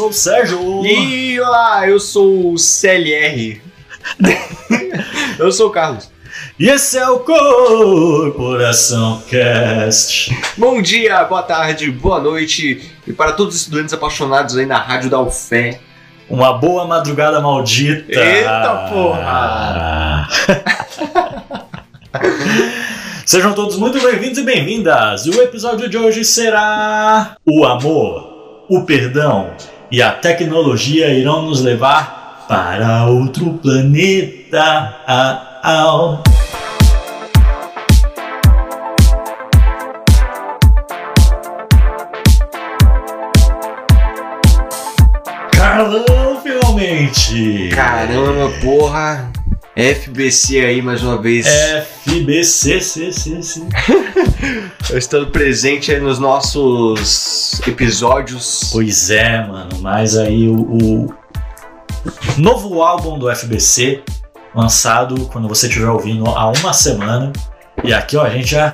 sou o Sérgio. E olá, eu sou o CLR. eu sou o Carlos. E esse é o Corporação Cast. Bom dia, boa tarde, boa noite. E para todos os estudantes apaixonados aí na Rádio da UFé. Uma boa madrugada maldita. Eita porra! Sejam todos muito bem-vindos e bem-vindas. O episódio de hoje será o amor, o perdão e a tecnologia irão nos levar para outro planeta. Ah, ah. Carlão, finalmente! Caramba, porra. FBC aí mais uma vez. FBC, C, C, C. Eu estando presente aí nos nossos episódios. Pois é, mano, mas aí o, o novo álbum do FBC, lançado quando você estiver ouvindo há uma semana. E aqui, ó, a gente já,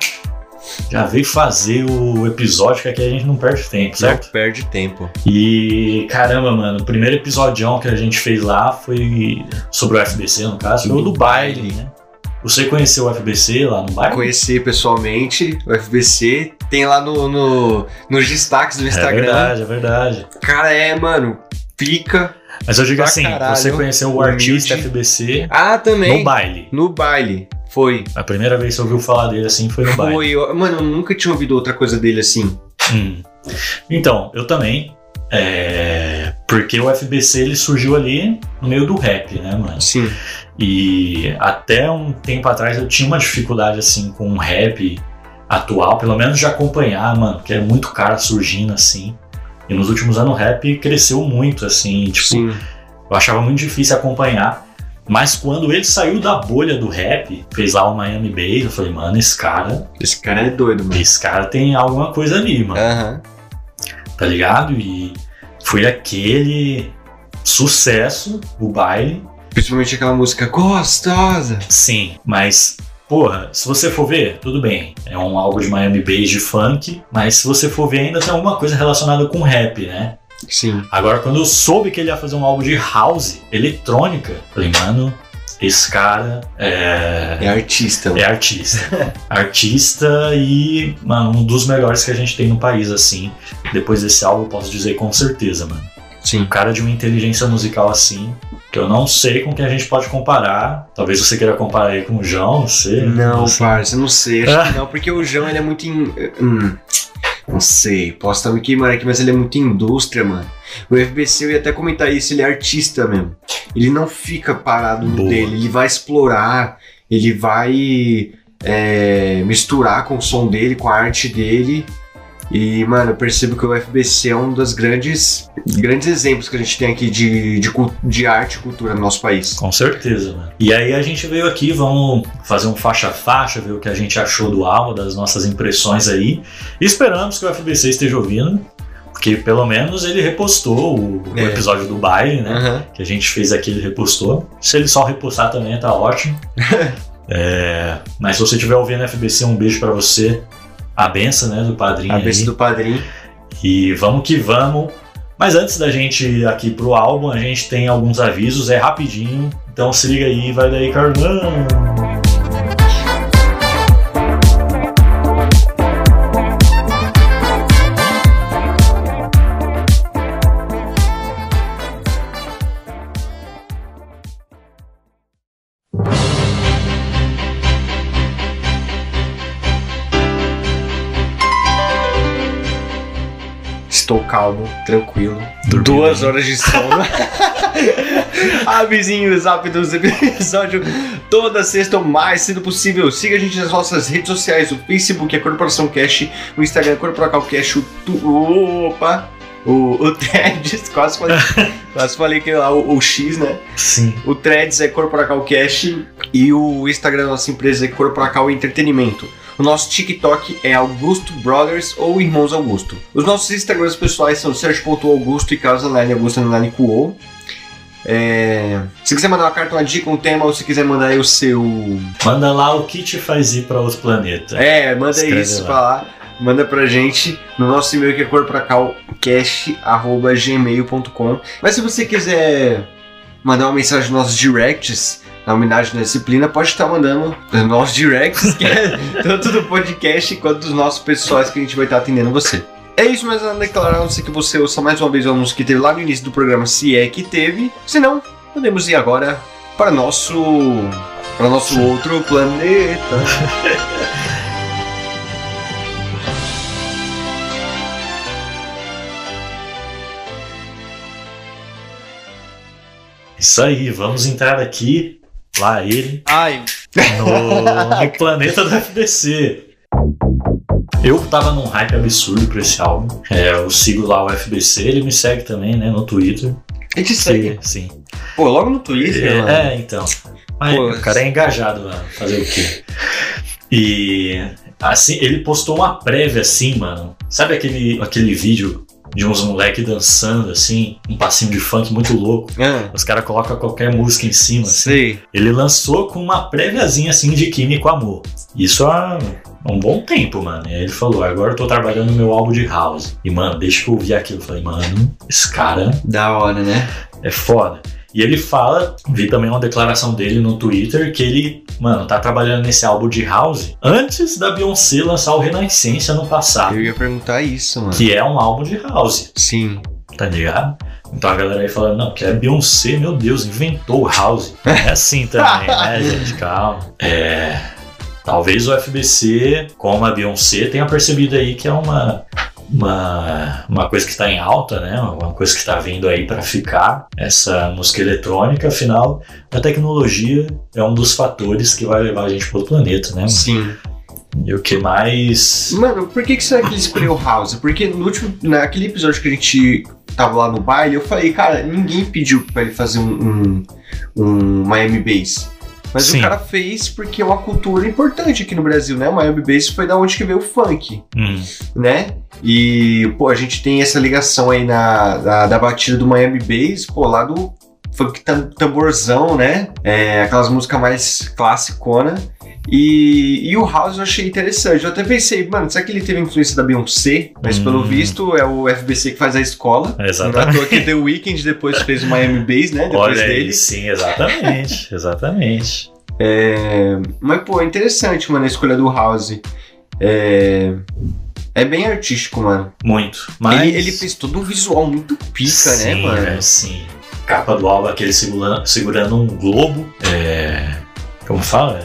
já veio fazer o episódio, que aqui a gente não perde tempo, certo? Não perde tempo. E caramba, mano, o primeiro episódio que a gente fez lá foi sobre o FBC, no caso, foi o do baile, né? Você conheceu o FBC lá no baile? Conheci pessoalmente o FBC. Tem lá no, no, nos destaques do É Instagram. verdade, é verdade. Cara, é, mano, pica. Mas eu digo assim, caralho, você conheceu o humilde. artista FBC Ah, também. no baile. No baile. Foi. A primeira vez que você ouviu falar dele assim foi no baile. Foi. eu- Mano, eu nunca tinha ouvido outra coisa dele assim. Hum. Então, eu também. é, Porque o FBC ele surgiu ali no meio do rap, né, mano? Sim. E até um tempo atrás eu tinha uma dificuldade assim com o rap atual, pelo menos de acompanhar, mano, que é muito cara surgindo assim. E nos últimos anos o rap cresceu muito, assim, tipo, Sim. eu achava muito difícil acompanhar. Mas quando ele saiu da bolha do rap, fez lá o Miami Bass, eu falei, mano, esse cara, Esse cara é doido, mano. esse cara tem alguma coisa ali, mano Aham. tá ligado? E foi aquele sucesso, o baile. Principalmente aquela música gostosa. Sim, mas, porra, se você for ver, tudo bem. É um álbum de Miami Bass de funk, mas se você for ver, ainda tem alguma coisa relacionada com rap, né? Sim. Agora, quando eu soube que ele ia fazer um álbum de house, eletrônica, falei, mano, esse cara é. É artista, mano. É artista. artista e, mano, um dos melhores que a gente tem no país, assim. Depois desse álbum, eu posso dizer com certeza, mano. Sim. um cara de uma inteligência musical assim, que eu não sei com quem a gente pode comparar. Talvez você queira comparar aí com o João, não sei. Não, Assim. parça, não sei. Acho que não, porque o João ele é muito. In... Hum, não sei, posso estar me queimando aqui, mas ele é muito indústria, mano. O FBC, eu ia até comentar isso, ele é artista mesmo. Ele não fica parado no Boa. dele, ele vai explorar, ele vai é, misturar com o som dele, com a arte dele. E, mano, eu percebo que o FBC é um dos grandes, grandes exemplos que a gente tem aqui de, de, de arte e cultura no nosso país. Com certeza, mano. E aí a gente veio aqui, vamos fazer um faixa a faixa, ver o que a gente achou do álbum, das nossas impressões aí. E esperamos que o FBC esteja ouvindo, porque pelo menos ele repostou o, o É. episódio do baile, né? Aham. Que a gente fez aqui, ele repostou. Se ele só repostar também, tá ótimo. É, mas se você estiver ouvindo FBC, um beijo pra você. A benção, né, do padrinho A besta do padrinho. E vamos que vamos. Mas antes da gente ir aqui pro álbum, a gente tem alguns avisos, é rapidinho. Então se liga aí, vai daí, Carlão. Estou calmo, tranquilo. Duas horas de sono. Avisinho do zap dos episódios toda sexta o mais cedo possível. Siga a gente nas nossas redes sociais: o Facebook é Corporação Cash, o Instagram é Corporacal Cash, o. Tu... Opa! O, o Threads, quase falei, quase falei que lá o, o X, né? Sim. O Threads é Corporacal Cash e o Instagram da nossa empresa é Corporacal Entretenimento. O nosso TikTok é Augusto Brothers ou Irmãos Augusto. Os nossos Instagrams pessoais são Sergio.augusto e Carlos Underline Augusto Underline Cuou. É, Se quiser mandar uma carta, uma dica, um tema, ou se quiser mandar aí o seu. Manda lá o que te faz ir para outro planeta. É, manda Escreve isso lá. pra lá. manda pra gente no nosso e-mail que é corpracalcast.gmail.com. Mas se você quiser mandar uma mensagem nos nossos directs, na homenagem da disciplina, pode estar mandando nos nossos directs, que é tanto do podcast quanto dos nossos pessoais que a gente vai estar atendendo você. É isso, mas a declarar, a não ser que você ouça mais uma vez o anúncio que teve lá no início do programa, se é que teve. Se não, podemos ir agora para nosso para nosso outro planeta. Isso aí, vamos entrar aqui, lá ele, Ai, no, no planeta do FBC. Eu tava num hype absurdo pra esse álbum. É, eu sigo lá o FBC, ele me segue também, né, no Twitter. A gente segue. Sim. Pô, logo no Twitter, mano. É, é, então. Mas Pô, o cara é engajado, mano. Fazer o quê? E assim, ele postou uma prévia assim, mano. Sabe aquele, aquele vídeo de uns moleque dançando assim, um passinho de funk muito louco? Ah, Os caras colocam qualquer música em cima, assim. sei. Ele lançou com uma préviazinha assim de Químico Amor. Isso há um bom tempo, mano. E aí ele falou: agora eu tô trabalhando no meu álbum de house. E, mano, deixa que eu ouvir aquilo. Eu falei, mano, esse cara Da hora, né? é foda. E ele fala, vi também uma declaração dele no Twitter, que ele, mano, tá trabalhando nesse álbum de house antes da Beyoncé lançar o Renascença no passado, Eu ia perguntar isso, mano. que é um álbum de house, Sim. tá ligado? Então a galera aí falando, não, que é Beyoncé, meu Deus, inventou o house. É assim também, né, gente? Calma. É. Talvez o FBC, como a Beyoncé, tenha percebido aí que é uma. Uma, uma coisa que está em alta, né? Uma coisa que está vindo aí para ficar, essa música eletrônica. Afinal, a tecnologia é um dos fatores que vai levar a gente para outro planeta, né? Sim. E o que mais. Mano, por que, que será que ele escolheu House? Porque no último, naquele episódio que a gente tava lá no baile, eu falei, cara, ninguém pediu pra ele fazer um, um, um Miami Bass. Mas Sim. o cara fez porque é uma cultura importante aqui no Brasil, né? O Miami Bass foi da onde que veio o funk, Hum, né? E, pô, a gente tem essa ligação aí na, da, da batida do Miami Bass, pô, lá do funk tam- tamborzão, né? É, aquelas músicas mais classicona. E, e o House eu achei interessante. Eu até pensei, mano, será que ele teve influência da Beyoncé? Mas pelo Hum. visto é o FBC que faz a escola. Exatamente. Não é que The Weeknd depois fez o Miami Bass, né? Depois Olha aí, dele. sim, exatamente. exatamente. É, mas, pô, é interessante, mano, a escolha do House. É, é bem artístico, mano. Muito. Mas... Ele, ele fez todo um visual muito pica, sim, né, mano? velho, sim. Capa do álbum, aquele segurando, segurando um globo. É. Como fala?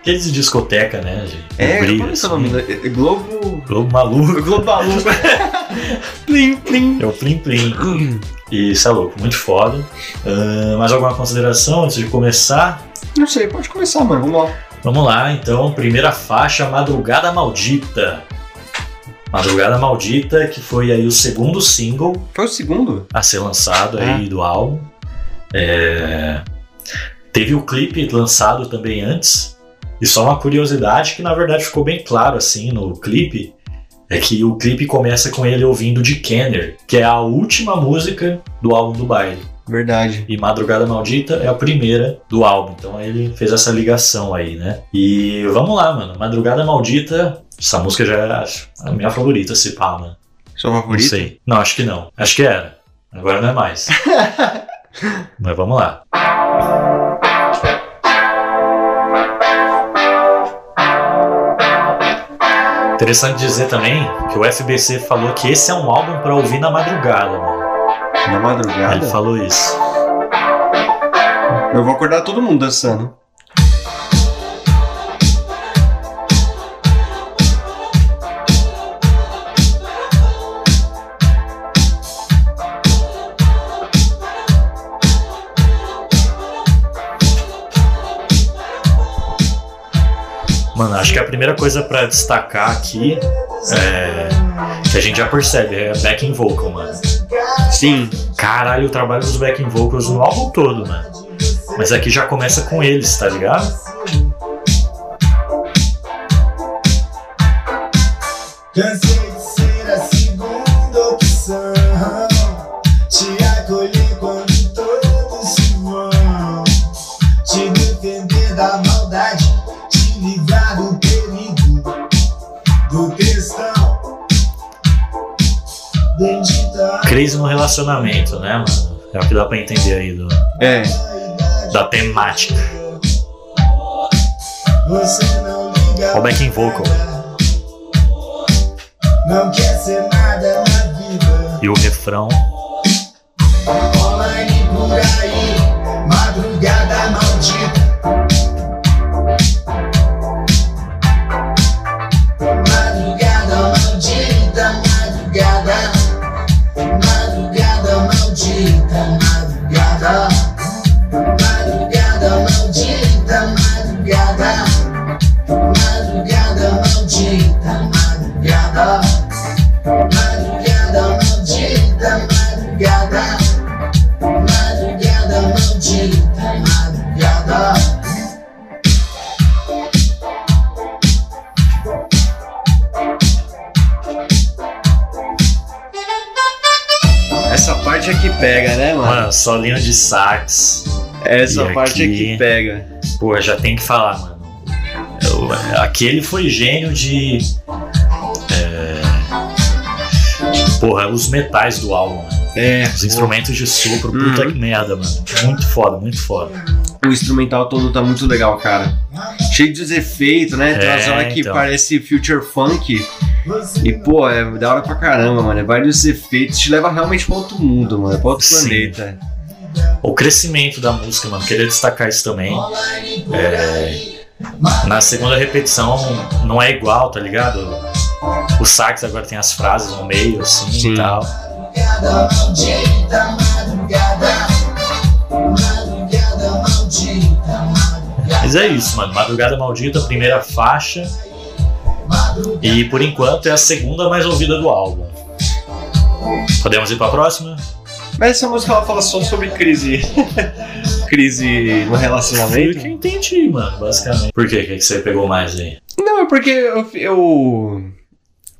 Aqueles de discoteca, né? De, É, brilho, qual é o seu assim. nome? É Globo. Globo maluco. Globo maluco. plim, plim. É o Plim Plim. E isso é louco, muito foda. Ah, mais alguma consideração antes de começar? Não sei, pode começar, mano. Vamos lá. Vamos lá, então. Primeira faixa, Madrugada Maldita. Madrugada Maldita, que foi aí o segundo single Foi o segundo? a ser lançado aí do álbum. É, Teve o clipe lançado também antes. E só uma curiosidade que na verdade ficou bem claro assim no clipe. É que o clipe começa com ele ouvindo de Kenner, que é a última música do álbum do baile. Verdade. E Madrugada Maldita é a primeira do álbum. Então ele fez essa ligação aí, né? E vamos lá, mano. Madrugada Maldita, essa música já acho, a minha favorita, se pá, mano. Sua Não favorita? sei. Não, acho que não. Acho que era. Agora não é mais. Mas vamos lá. Interessante dizer também que o FBC falou que esse é um álbum pra ouvir na madrugada, mano. Na madrugada? Ele falou isso. Eu vou acordar todo mundo dançando. Mano, acho que a primeira coisa pra destacar aqui é que a gente já percebe, é backing vocal, mano. Sim. Caralho, o trabalho dos backing vocals no álbum todo, mano. Mas aqui já começa com eles, tá ligado? Cansei crazy no relacionamento, né, mano? É o que dá pra entender aí do, É. da temática. Você não liga Ó o backing vocal. Não quer ser nada na vida E o refrão. Online por aí solinho de sax. Essa e parte é aqui- que pega. Pô, já tem que falar, mano. Eu- aquele foi gênio de. é, porra, os metais do álbum, mano. É, Os instrumentos de sopro, puta Uhum. que merda, mano. Muito foda, muito foda. o instrumental todo tá muito legal, cara. Cheio de efeitos, né? Tem umas É, horas que então. parece future funk. E, pô, é da hora pra caramba, mano. É vários efeitos. Te leva realmente pra outro mundo, mano. Pra outro Sim. planeta. O crescimento da música, mano, queria destacar isso também. É, na segunda repetição não é igual, tá ligado? O sax agora tem as frases no meio, assim Sim. e tal. Mas é isso, mano. Madrugada Maldita, primeira faixa. E por enquanto é a segunda mais ouvida do álbum. Podemos ir pra próxima? Mas essa música ela fala só sobre crise. crise no Foi o relacionamento. que eu entendi, mano, basicamente. Por quê? O que, que você pegou mais aí? Não, é porque eu. eu-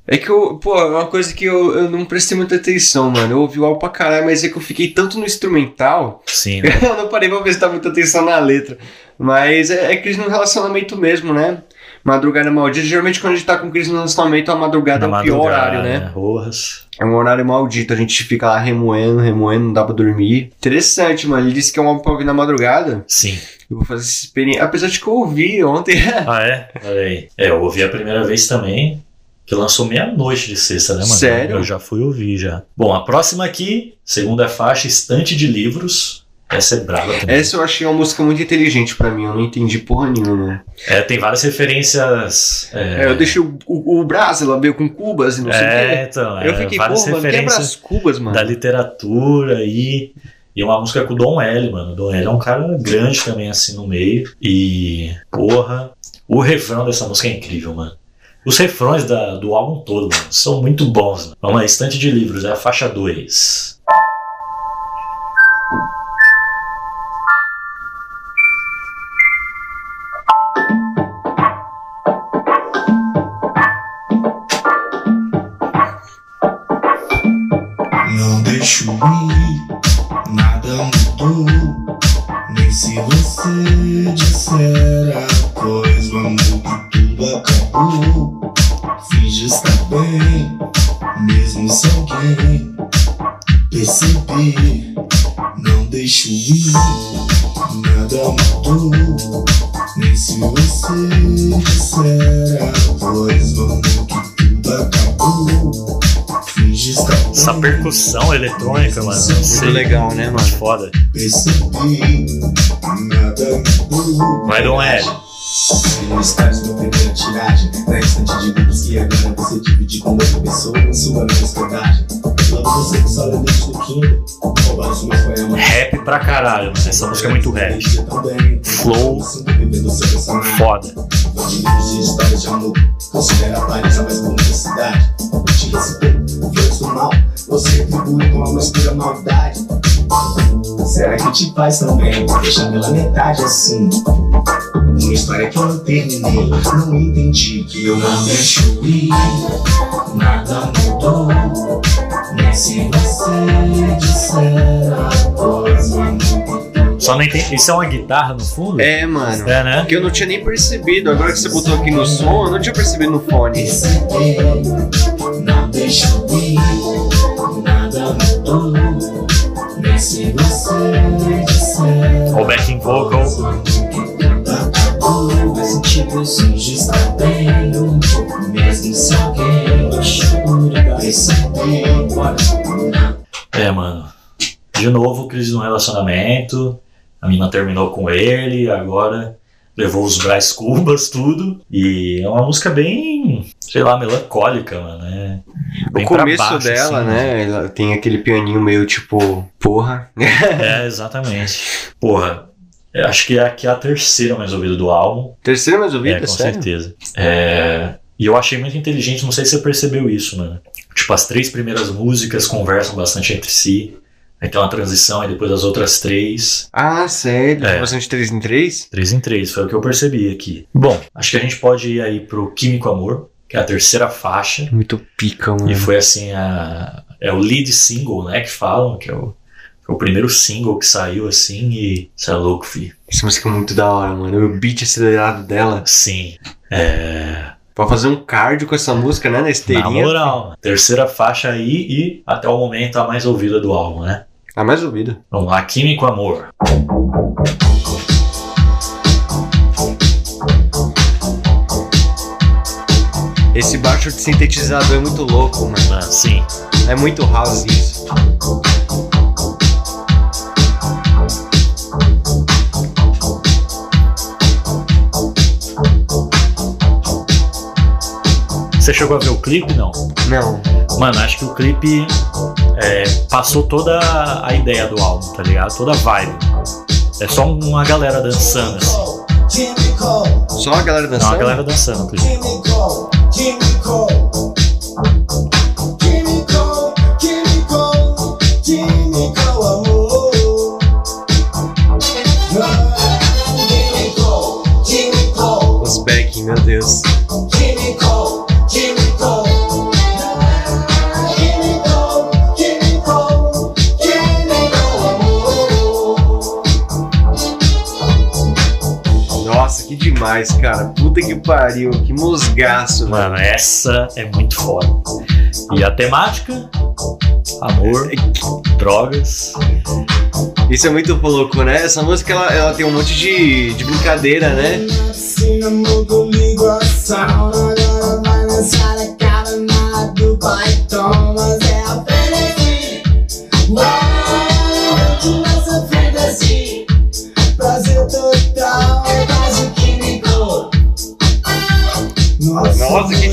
É que eu. Pô, é uma coisa que eu, eu não prestei muita atenção, mano. Eu ouvi o álbum pra caralho, mas é que eu fiquei tanto no instrumental. Sim, né? eu não parei pra prestar muita atenção na letra. Mas é, é crise no relacionamento mesmo, né? Madrugada maldita. Geralmente quando a gente tá com crise no relacionamento, a madrugada Na é o pior horário, né? Rojas. É um horário maldito. A gente fica lá remoendo, remoendo, não dá pra dormir. Interessante, mano. Ele disse que é um álbum pra ouvir na madrugada. Sim. Eu vou fazer essa experiência. Apesar de que eu ouvi ontem. Ah, é? Olha aí. É, eu ouvi a primeira vez também. Que lançou meia-noite de sexta, né, mano? Sério? Eu já fui ouvir já. Bom, a próxima aqui, segunda faixa, Estante de Livros. Essa é brava também. Essa eu achei uma música muito inteligente pra mim. Eu não entendi porra nenhuma. É, tem várias referências. É, É, eu deixei o, o, o Brasil lá veio com cubas e não sei o é, quê. então, é, Eu fiquei, várias porra, mano, quebra as cubas, mano. da literatura e, e uma música com o Dom L, mano. O Dom L é um cara grande também, assim, no meio. E, porra, o refrão dessa música é incrível, mano. Os refrões da- do álbum todo, mano, são muito bons. Mano. Vamos lá, Estante de Livros, é a faixa 2. Não percussão eletrônica, mano. Muito legal, né, mano? Foda. L. Não estás no primeira tiragem Na estante de livros que agora você divide com outra pessoa Em sua mesma hospedagem Logo você que só Kindle meus poemas Rap pra caralho, mano. Essa música é muito rap. Flow. Foda. De livros de histórias de amor Considera a aparência mais bonita da cidade Te mal Você retribui com uma pura maldade Será que te faz tão bem? Deixar pela metade assim Uma história que eu não terminei Não entendi que eu não deixo ir Nada mudou Nem se você disser a coisa Só não entendi. Isso é uma guitarra no fundo? É, mano. É, né? Que eu não tinha nem percebido. Agora que você botou aqui no som, eu não tinha percebido no fone. Não deixo ir se alguém perceber É, mano. De novo, crise no relacionamento. A mina terminou com ele, agora levou os Brás Cubas, tudo. E é uma música bem, sei lá, melancólica, mano. É bem o começo baixo, dela, assim, né? Ela tem aquele pianinho meio tipo, porra. É, exatamente. Porra, eu acho que é aqui a terceira mais ouvida do álbum. Terceira mais É, ouvida, com sério? certeza. É, e eu achei muito inteligente, não sei se você percebeu isso, mano. Tipo, as três primeiras músicas conversam bastante entre si. Aí tem uma transição, e depois as outras três. Ah, sério? É. Bastante 3 em 3? Três em três, foi o que eu percebi aqui. Bom, acho que a gente pode ir aí pro Químico Amor, que é a terceira faixa. Muito pica, mano. E foi assim, a, é o lead single, né, que falam, que é o, é o primeiro single que saiu assim e... Você é louco, fi. Essa música é muito da hora, mano. O beat acelerado dela. Sim. É... Pra fazer um cardio com essa música, né? Na Na esteirinha. moral, terceira faixa aí e até o momento a mais ouvida do álbum, né? A mais ouvida. Vamos lá, Químico Amor. Esse baixo de sintetizador é muito louco, mano. Ah, sim. É muito house isso. Você chegou a ver o clipe? Não. Não. Mano, acho que o clipe é, passou toda a ideia do álbum, tá ligado? Toda a vibe. É só uma galera dançando, assim. Só a galera É dançando? uma galera dançando demais, cara. Puta que pariu. Que musgaço, velho. Mano, essa é muito foda. E a temática? Amor, drogas. Isso é muito louco, né? Essa música ela, ela tem um monte de, de brincadeira, né? Namorou comigo a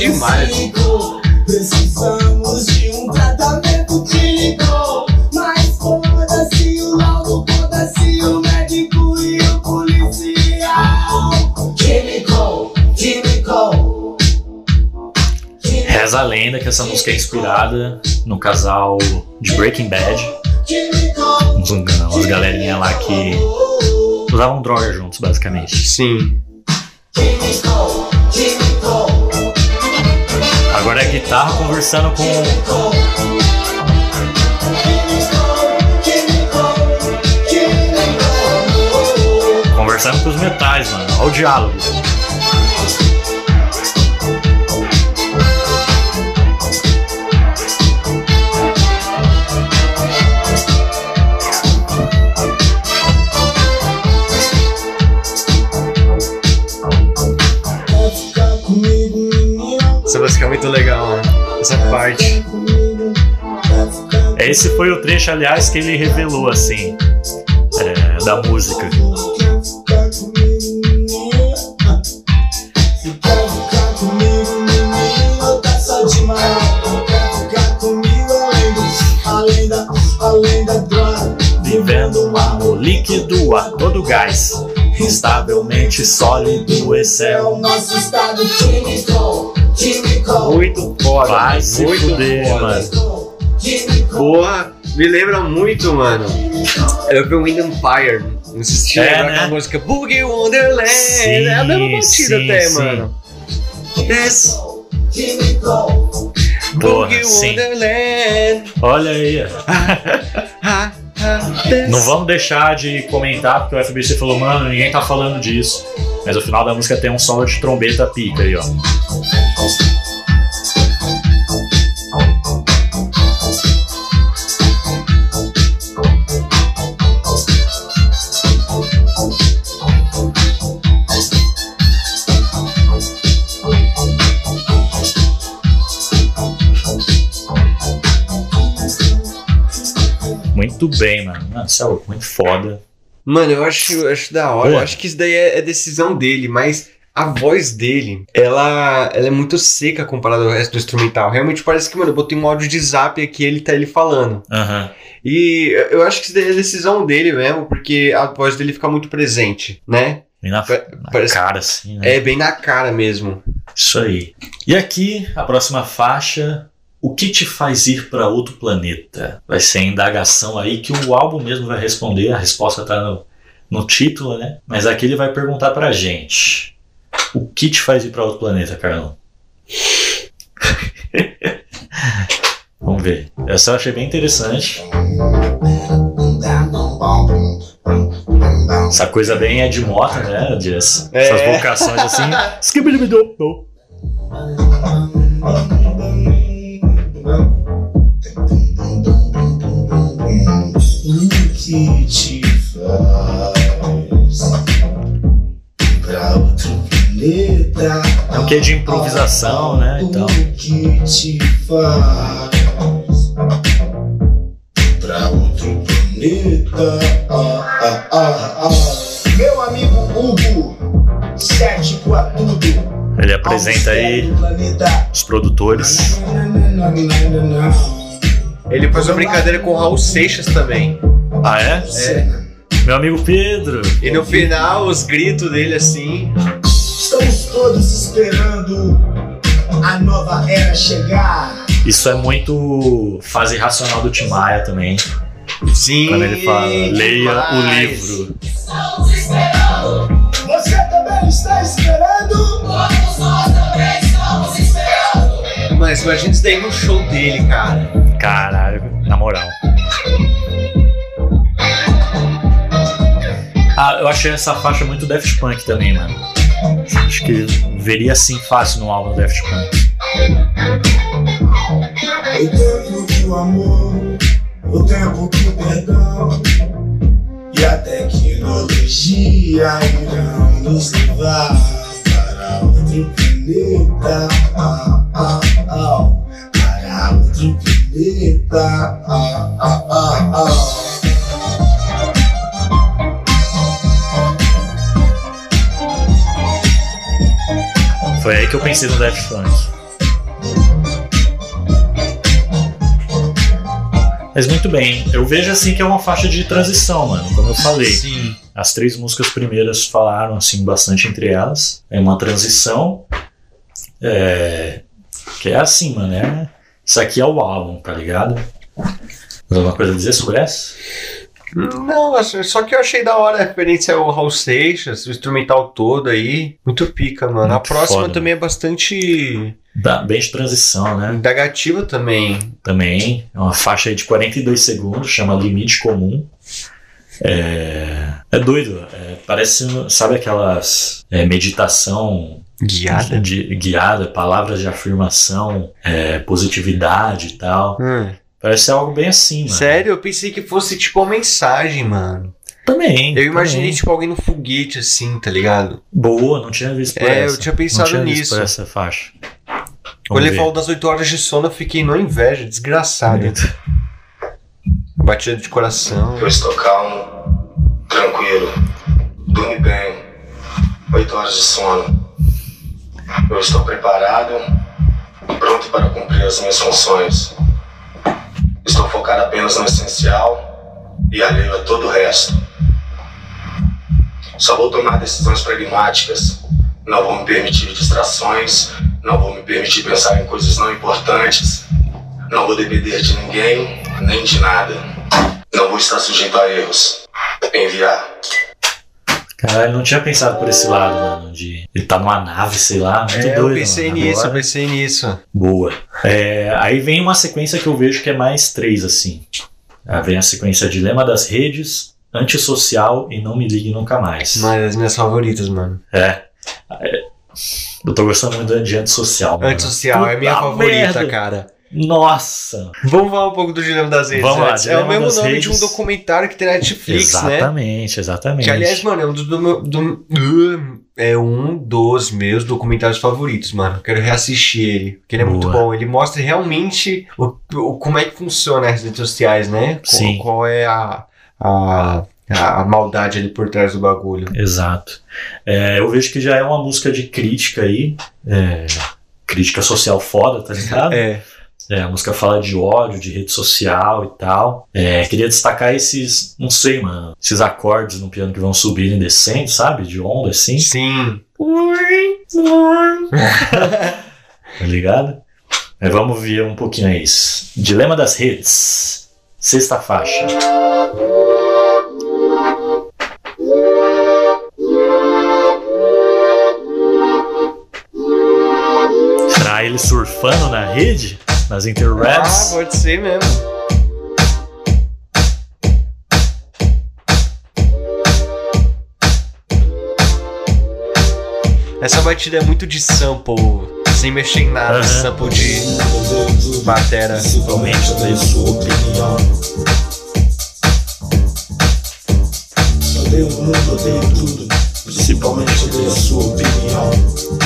demais. Precisamos de um tratamento clínico Mas foda-se o laudo, foda-se o médico e o policial Químico, químico Reza a lenda que essa música é inspirada no casal de Breaking Bad. Uns, umas galerinhas lá que usavam droga juntos, basicamente. Sim. Químico, Agora é guitarra conversando com. Conversando com os metais, mano. Olha o diálogo. Esse foi o trecho, aliás, que ele revelou, assim, é, da música. Vivendo um amor líquido a todo gás. Instavelmente sólido, esse é o nosso estado químico, químico. Muito foda. Vai se fuder, mano. Porra, me lembra muito, mano. Eu vi o Wind Empire. Não sei se É, né? aquela música Boogie Wonderland. Sim, é a mesma batida sim, até, sim. mano. Desce, químico. Porra, Boogie sim. Wonderland. Olha aí. Não vamos deixar de comentar, porque o FBC falou, mano, ninguém tá falando disso. Mas o final da música tem um solo de trombeta pica aí, ó. Muito bem, mano. Mano, isso é louco, muito foda. Mano, eu acho, eu acho da hora. Pô. Eu acho que isso daí é, é decisão dele, mas a voz dele, ela, ela é muito seca comparada ao resto do instrumental. Realmente parece que, mano, eu botei um áudio de zap aqui e ele tá ele falando. Aham. E eu acho que isso daí é decisão dele mesmo, porque a voz dele fica muito presente, né? Bem na, na parece- cara, assim, né? É bem na cara mesmo. Isso aí. E aqui, a próxima faixa. O que te faz ir para outro planeta? Vai ser a indagação aí que o álbum mesmo vai responder. A resposta tá no, no título, né? Mas aqui ele vai perguntar pra gente. O que te faz ir para outro planeta, Carlão? Vamos ver. Essa eu achei bem interessante. Essa coisa bem Ed Mota, né? De, essas É. vocações assim. planeta? É um quê de improvisação, né? Então. O que te faz pra outro planeta? Ah, ah, ah, ah. Meu amigo Hugo, cético a tudo. Ele apresenta aí os produtores. Ele faz uma brincadeira com o Raul Seixas também. Ah, é? Meu amigo Pedro. E no final, os gritos dele assim. Estamos todos esperando a nova era chegar. Isso é muito fase racional do Tim Maia também. Sim. Quando ele fala, leia o demais. livro. Você também está esperando? Mas imagina isso daí no show dele, cara. Caralho, na moral. Ah, eu achei essa faixa muito Daft Punk também, mano. Acho que veria assim fácil no álbum do Daft Punk. O tempo que o amor, o tempo que o perdão e a tecnologia irão nos levar para outro planeta. Ah, ah, ah, para outro planeta. Foi aí que eu pensei no Daft Punk. Mas muito bem, eu vejo assim que é uma faixa de transição, mano. Como eu falei, Sim. as três músicas primeiras falaram assim bastante entre elas. É uma transição. É, que é assim, mano. É, isso aqui é o álbum, tá ligado? Mais alguma coisa a dizer sobre essa? Não, só que eu achei da hora a referência ao Raul Seixas, o instrumental todo aí. Muito pica, mano. a Muito próxima foda, também é bastante Dá- Bem de transição, né? indagativa também. também. É uma faixa de 42 segundos, chama Limite Comum. É, é doido. é, parece, sabe aquelas é, meditação Guiada. de, guiada, palavras de afirmação, é, positividade e tal. Hum. Parece algo bem assim, mano. Sério, eu pensei que fosse tipo uma mensagem, mano. Também. Eu imaginei também. tipo alguém no foguete assim, tá ligado? Boa, não tinha visto por É, essa. eu tinha não pensado tinha visto nisso. por essa faixa. Quando ele falou das 8 horas de sono, eu fiquei no inveja, desgraçado. Batida de coração. Eu estou calmo, tranquilo, dormi bem, oito horas de sono. Eu estou preparado, pronto para cumprir as minhas funções. Estou focado apenas no essencial e alheio a todo o resto. Só vou tomar decisões pragmáticas. Não vou me permitir distrações, não vou me permitir pensar em coisas não importantes. Não vou depender de ninguém, nem de nada. Não vou estar sujeito a erros. Enviar. Caralho, não tinha pensado por esse lado, mano. De ele tá numa nave, sei lá. Muito É, doido. eu pensei mano. nisso, eu Agora- pensei nisso. Boa. É, aí vem uma sequência que eu vejo que é mais três, assim. Aí vem a sequência Dilema das Redes, Antissocial e Não Me Ligue Nunca Mais. Uma das minhas favoritas, mano. É. É. Eu tô gostando muito de Antissocial. mano. Antissocial é minha Puta favorita, merda. cara. Nossa! Vamos falar um pouco do Dilema das Redes. Vamos lá, antes. é o mesmo nome Redes. de um documentário que tem na Netflix, né? exatamente, exatamente. Que aliás, mano, é um dos do. Do, uh, é um dos meus documentários favoritos, mano. Quero reassistir ele, porque ele é muito Boa. bom. Ele mostra realmente o, o- como é que funciona as redes sociais, né? Qual- Sim. Qual, é a, a, a maldade ali por trás do bagulho. Exato. É, eu vejo que já é uma música de crítica aí. é, crítica social foda, tá ligado? É. É, a música fala de ódio, de rede social e tal. É, queria destacar esses, não sei, mano, esses acordes no piano que vão subindo e descendo, sabe? De onda assim. Sim. Tá ligado? Mas vamos ver um pouquinho aí. Dilema das redes. Sexta faixa. Será ele surfando na rede? Nas Ah, interwebs? pode ser mesmo. Essa batida é muito de sample, sem mexer em nada. Aham. Sample de batera. Principalmente da sua opinião. Odeio o mundo, odeio tudo. Principalmente da sua opinião.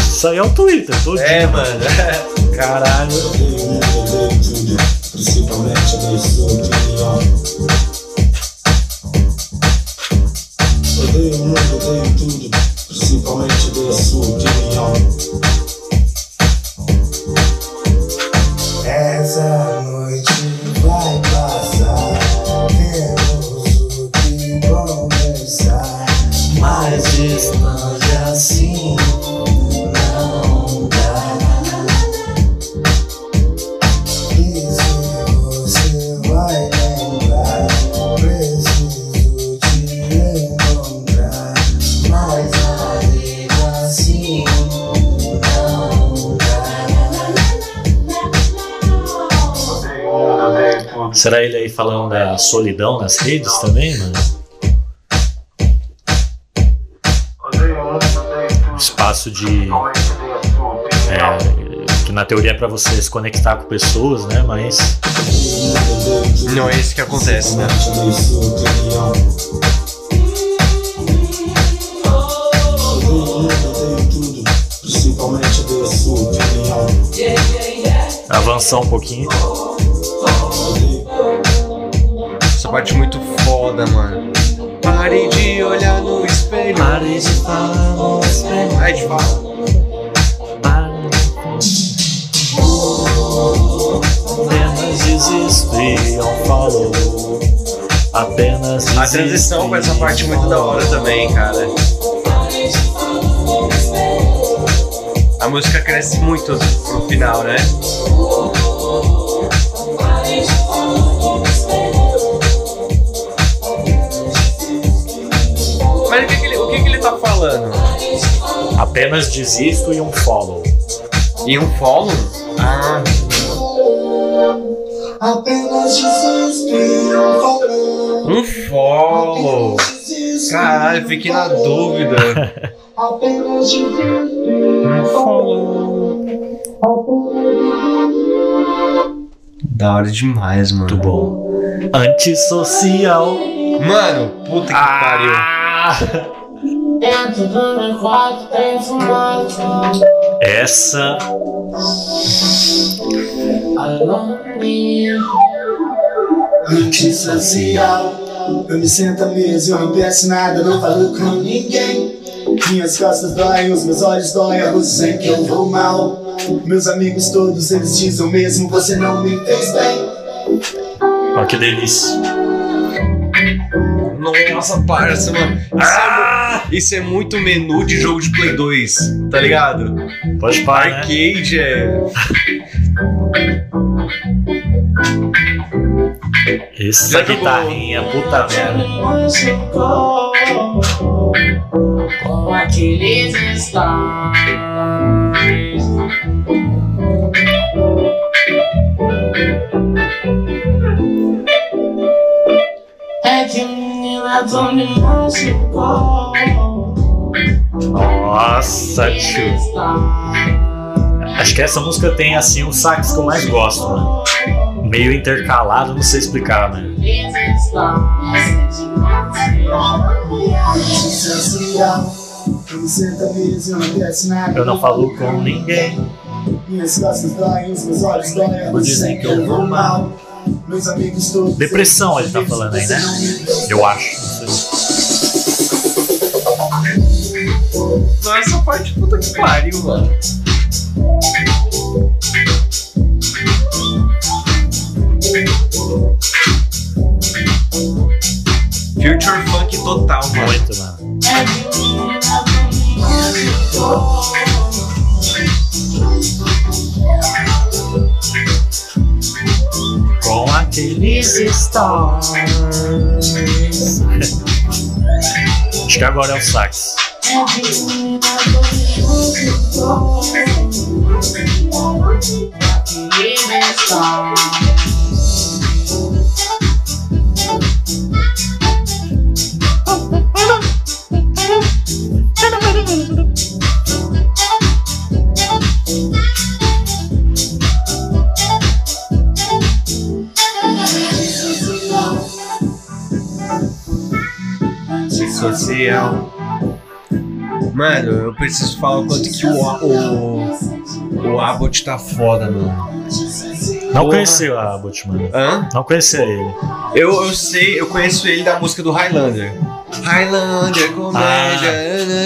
Isso aí é o Twitter, todo É, mano. Caralho. Principalmente da sua opinião. Odeio o mundo, odeio tudo. Principalmente sua opinião. Essa Será ele aí falando da solidão nas redes também, mano? Espaço de. É, que na teoria é pra você se conectar com pessoas, né? Mas. Não é isso que acontece, né? Avançar um pouquinho. Parte muito foda, mano. Pare de olhar no espelho. Pare de falar no espelho. Aí de falar. Apenas falou. A transição com essa parte é muito da hora também, cara. A música cresce muito pro final, né? Apenas desisto e um follow. E um follow? Ah, Apenas desistiram falando. um follow. Caralho, fiquei na dúvida. Apenas desistiram Um follow. Da hora demais, mano. Muito bom. Antissocial. Mano, puta que pariu. Ah! Dentro do meu quarto tem fumante. Essa Alone. Antissocial. Eu me sento à mesa, eu não peço nada, não falo com ninguém. Minhas costas doem, os meus olhos doem, eu sei que eu vou mal. Meus amigos todos, eles dizem o mesmo, você não me fez bem. Olha que delícia. Nossa, parça, mano. É, mu- isso é muito menu de jogo de Play 2, tá ligado? Pode parar, né? Arcade é. Essa Já jogou- guitarrinha, puta merda. Com aqueles stars. Nossa, tio. Acho que essa música tem assim os sax que eu mais gosto, mano. Meio intercalado, não sei explicar, mesa, eu não falo com ninguém. Minhas costas doem, os meus olhos doem. Elas dizem que eu vou mal. Depressão ele tá falando aí, né? Eu acho. Não essa parte puta que pariu, mano. Future funk total, mano. Muito, mano. Aqueles stars. Acho que agora é o sax. Mano, eu preciso falar o quanto que o, o, o Abbott tá foda, mano. Não conheceu a Abbott, mano. Hã? Não conhecia ele. Eu, eu sei, eu conheço ele da música do Highlander. Highlander, comédia,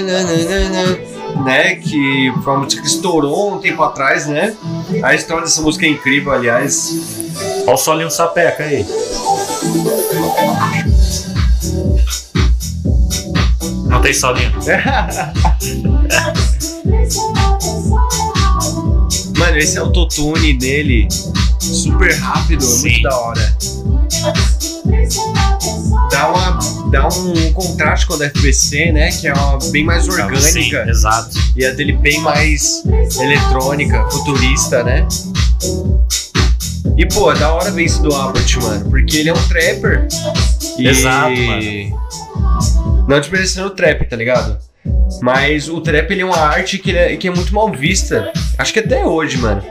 nananana, né? Que foi uma música que estourou um tempo atrás, né? A história dessa música é incrível, aliás. Olha o solinho sapeca aí. Não tem solinho. Mano, esse autotune dele, super rápido, é Sim. muito da hora. Dá, uma, dá um contraste com a da FBC, né? Que é uma bem mais Sim, orgânica. exato. E a dele bem mais eletrônica, futurista, né? E, pô, é da hora ver isso do Albert, mano. Porque ele é um trapper. E... Exato, mano. Não desmerecendo o trap, tá ligado? Mas o trap ele é uma arte que, é, que é muito mal vista. Acho que até hoje, mano.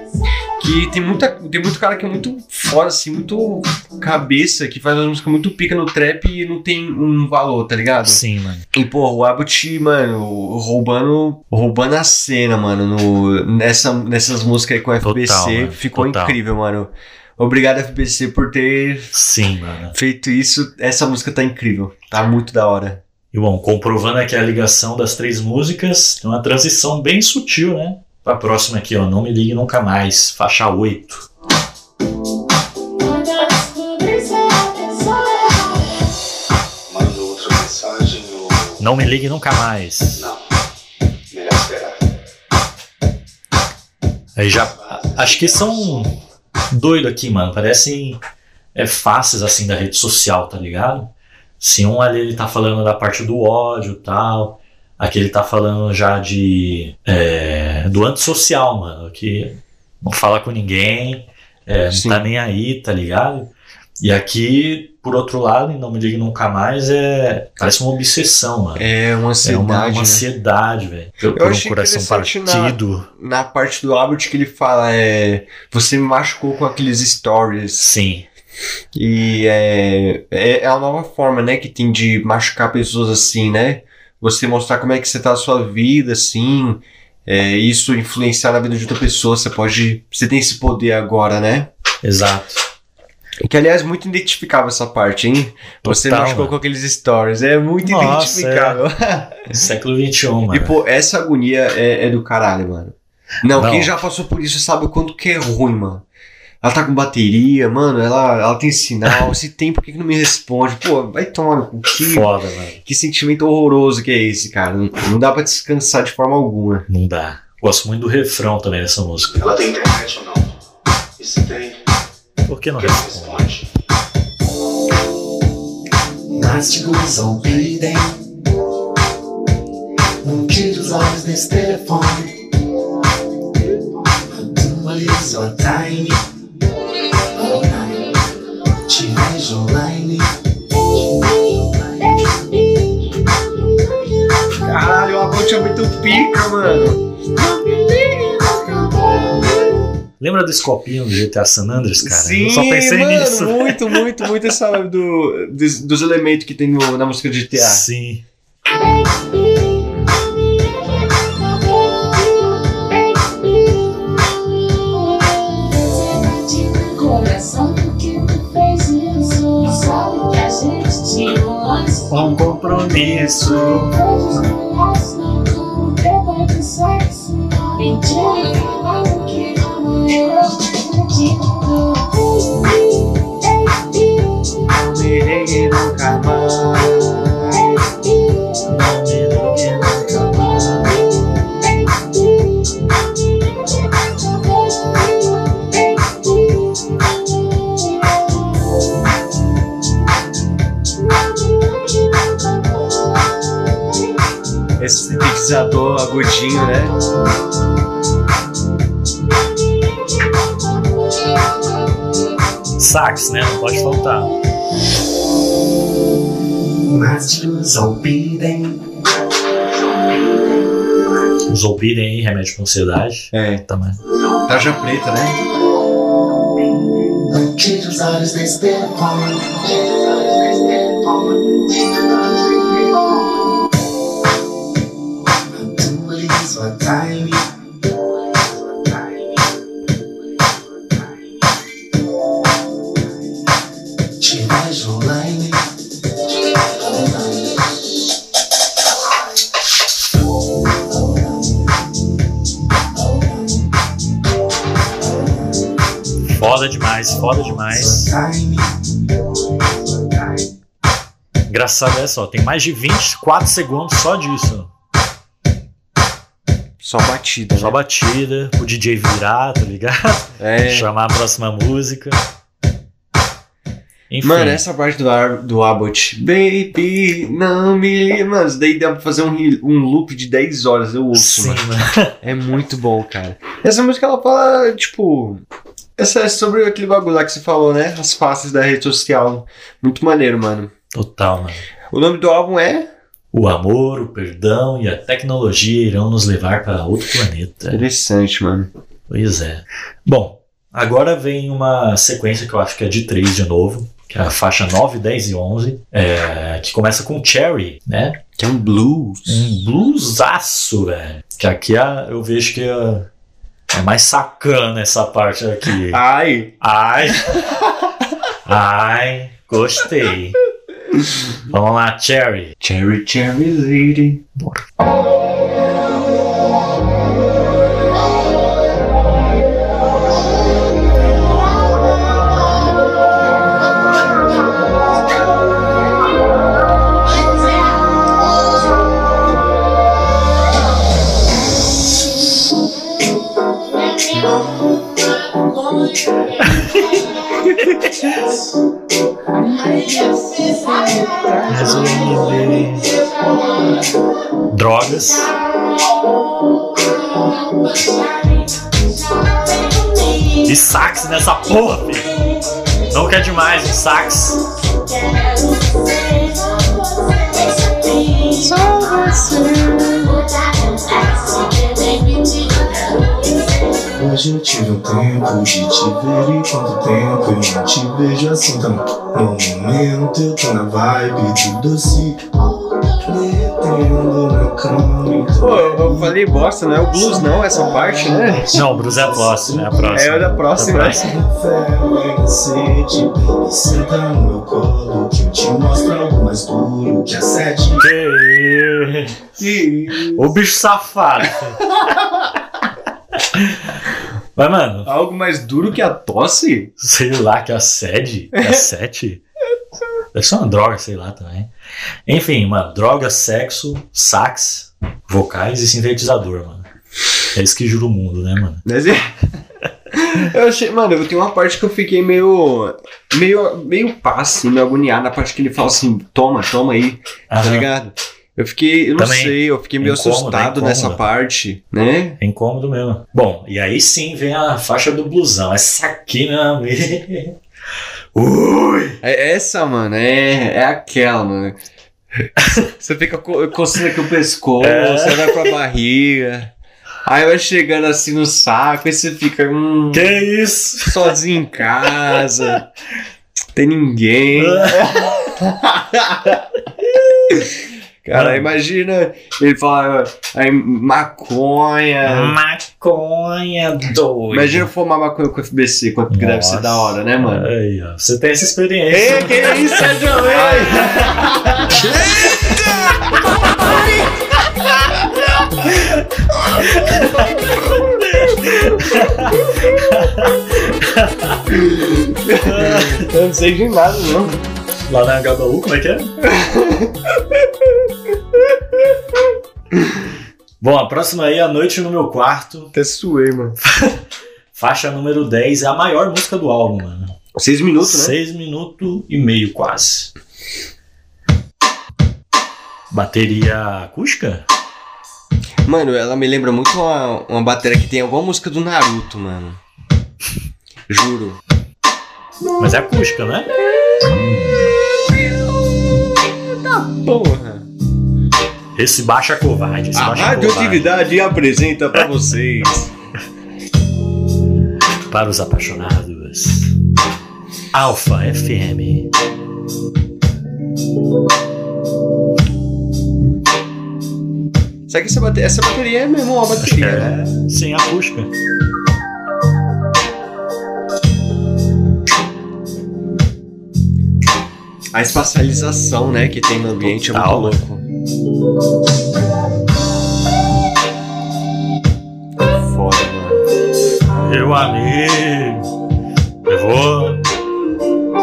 Que tem, muita, tem muito cara que é muito foda, assim, muito cabeça, que faz uma música muito pica no trap e não tem um valor, tá ligado? Sim, mano. E, pô, o Abbott, mano, roubando, roubando a cena, mano, no, nessa, nessas músicas aí com o FBC. Total, ficou total. incrível, mano. Obrigado, FBC, por ter Sim, mano. feito isso. Essa música tá incrível. Tá muito da hora. E bom, comprovando aqui a ligação das três músicas, tem uma transição bem sutil, né? Pra próxima aqui, ó. Não me ligue nunca mais. Faixa 8. Manda outra mensagem ou. Não me ligue nunca mais. Não. Melhor esperar. Aí já. Acho que são doido aqui, mano. Parecem é, faces assim da rede social, tá ligado? Se um ali ele tá falando da parte do ódio e tal. Aqui ele tá falando já de. é, do antissocial, mano. Que não fala com ninguém, é, não tá nem aí, tá ligado? E aqui, por outro lado, em Não Me Ligue Nunca Mais, é. Parece uma obsessão, mano. É uma É ansiedade, uma, uma né? ansiedade, velho. Por, por um coração interessante na- partido. Na parte do Albert que ele fala, é. Você me machucou com aqueles stories. Sim. E é, é, é a nova forma, né, que tem de machucar pessoas assim, né? Você mostrar como é que você tá a sua vida, assim. É, isso influenciar na vida de outra pessoa. Você pode. Você tem esse poder agora, né? Exato. Que aliás, muito identificável essa parte, hein? Você Total, machucou mano. com aqueles stories. É muito Nossa, identificável. Século XXI, mano. E pô, essa agonia é, é do caralho, mano. Não, Não. quem já passou por isso sabe o quanto que é ruim, mano. Ela tá com bateria, mano, ela, ela tem sinal. Se tem, por que, que não me responde? Pô, vai tomar no. Que, Foda, mano. que sentimento horroroso que é esse, cara. Não, não dá pra descansar de forma alguma. Não dá. Gosto muito do refrão também dessa música. Ela tem internet ou não? E se tem, Por que não por que não responde? on payday. Não tire os olhos desse telefone. Atualiza o time. Te vejo online. Caralho, a ponte é muito pica, mano. Lembra desse copinho do GTA San Andreas, cara? Sim, Eu só pensei mano, nisso. muito, muito, muito essa do, dos, dos elementos que tem no- na música de GTA. Sim. com compromisso. Mentira, não que amor. Sintetizador agudinho, né? Sax, né? Não pode faltar. Mas os Os Zolpidem aí, remédio pra ansiedade. É, Também. tarja preta, né? Tire os olhos desse telefone Do Engraçado é só, tem mais de 24 segundos só disso. Só batida, Só né? batida, o DJ virar, tá ligado? É. Chamar a próxima música. Enfim, Mano, essa parte do, Ar- do Abbott, baby, não me. Mano, isso daí dá pra fazer um, um loop de 10 horas, eu ouço, sim, mano. mano. É muito bom, cara. Essa música ela fala, tipo. Essa é sobre aquele bagulho lá que você falou, né? As faces da rede social. Muito maneiro, mano. Total, mano. O nome do álbum é. O amor, o perdão e a tecnologia irão nos levar para outro planeta. Interessante, mano. Pois é. Bom, agora vem uma sequência que eu acho que é de três de novo, que é a faixa 9, 10 e 11, é, que começa com Cherry, né? Que é um blues. Um bluesaço, velho. Que aqui é- eu vejo que é, é mais sacana essa parte aqui. Ai! Ai! Ai! Gostei. Vamos lá, Cherry. Cherry, cherry lady. Drogas. E sax nessa porra, filho. Não quer demais um sax. Eu tive um tempo de te ver e quanto tempo eu não te vejo assim tão No momento eu tô na vibe do doce Derretendo na cama Pô, eu, falei bosta, não é o blues não, essa parte, né? Não, o Bruce é a próxima, é a próxima. É a da próxima. É senta no meu colo Que eu te mostro algo mais duro que a sete Que- O bicho safado. Mas, mano, Algo mais duro que a tosse? sei lá, que a sede, que a sete. Deve ser uma droga, sei lá também. Enfim, mano, droga, sexo, sax, vocais e sintetizador, mano. É isso que jura o mundo, né, mano? Mas é- Eu achei, mano, eu tenho uma parte que eu fiquei meio. meio. meio passe, meio agoniado na parte que ele fala assim, toma, toma aí, tá Aham. ligado? Eu fiquei, eu não Também. sei, eu fiquei meio Incômodo, assustado nessa parte, né? É incômodo mesmo. Bom, e aí sim vem a faixa do blusão. Essa aqui, meu amigo. Ui! É essa, mano, é, é aquela, mano. Você fica co- coçando aqui o pescoço, É. você vai pra barriga. Aí vai chegando assim no saco, aí você fica hum, Que isso? sozinho em casa. Tem ninguém. Cara, Mano. imagina ele falar aí, maconha. Maconha doido. Imagina fumar maconha com o FBC, quanto que deve ser da hora, né, mano? Aí, ó. Você tem essa experiência. Ei, que isso, Sérgio? Ei! Eu não sei de nada, não. Lá na Gabaú, como é que é? Bom, a próxima aí é A Noite no Meu Quarto. Até suei, mano. Faixa número 10. É a maior música do álbum, mano. Seis minutos, né? Seis minutos e meio, quase. Bateria acústica? Mano, ela me lembra muito uma, uma bateria que tem alguma música do Naruto, mano. Juro. Mas é acústica, né? Porra. Esse baixo é covarde. Esse A baixo é radioatividade apresenta pra vocês. Para os apaixonados. Alfa FM. Será que essa bateria, essa bateria é mesmo uma bateria, né? é. Sim, acústica. A espacialização, né, que tem no ambiente Total, é muito louco. Foda, mano. Meu amigo. Eu vou.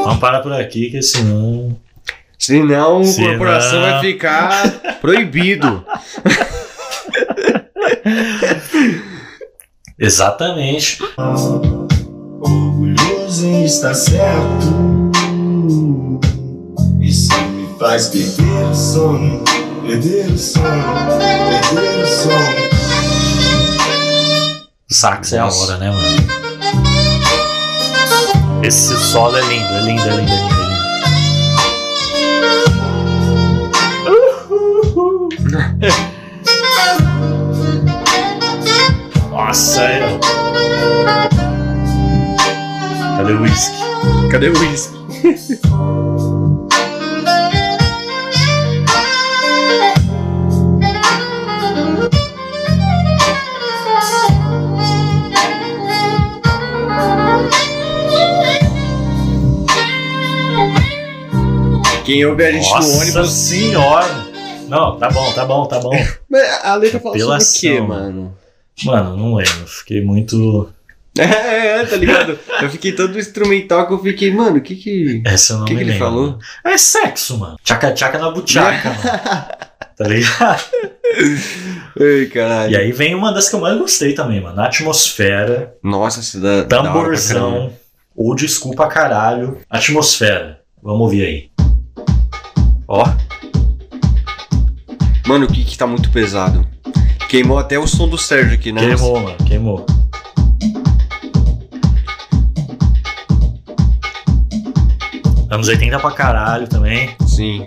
Vamos parar por aqui, que senão. Senão o Senão- corporação vai ficar proibido. Exatamente. Orgulhoso em estar certo. Isso me faz perder o sono, perder o sono, perder o sono. Sax é a hora, né, mano? Esse solo é lindo, é lindo, é lindo, é lindo. É lindo. Nossa, é. Cadê o whisky? Cadê o uísque? Quem ouve a gente no Nossa ônibus. senhora! Não, tá bom, tá bom, tá bom. Mas A letra fala sobre o quê, mano? Mano, não lembro. Fiquei muito. É, é, tá ligado? Eu fiquei todo instrumental que eu fiquei, mano, o que que. Essa eu não que, me que ele lembro. falou? É sexo, mano. Tchaca-tchaca na buchaca, mano. Tá ligado? Ai, caralho. E aí vem uma das que eu mais gostei também, mano. Atmosfera, Nossa, isso dá. tamborzão, ou desculpa caralho. Atmosfera. Vamos ouvir aí. Ó, Mano, o que que tá muito pesado? Queimou até o som do Sérgio aqui, né? queimou, mano, queimou. Anos 80 pra caralho também. Sim.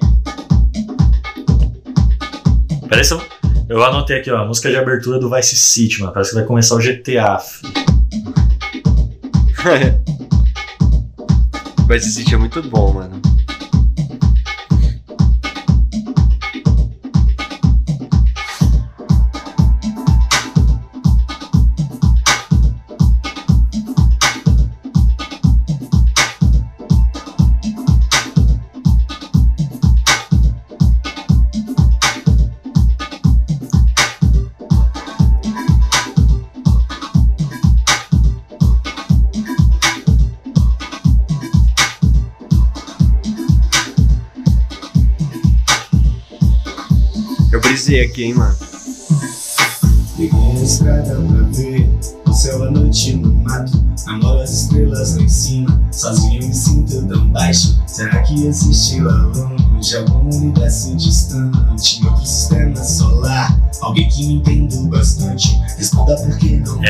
Parece. um- Eu anotei aqui, ó, a música de abertura do Vice City, mano. Parece que vai começar o GTA. Vai se sentir muito bom, mano.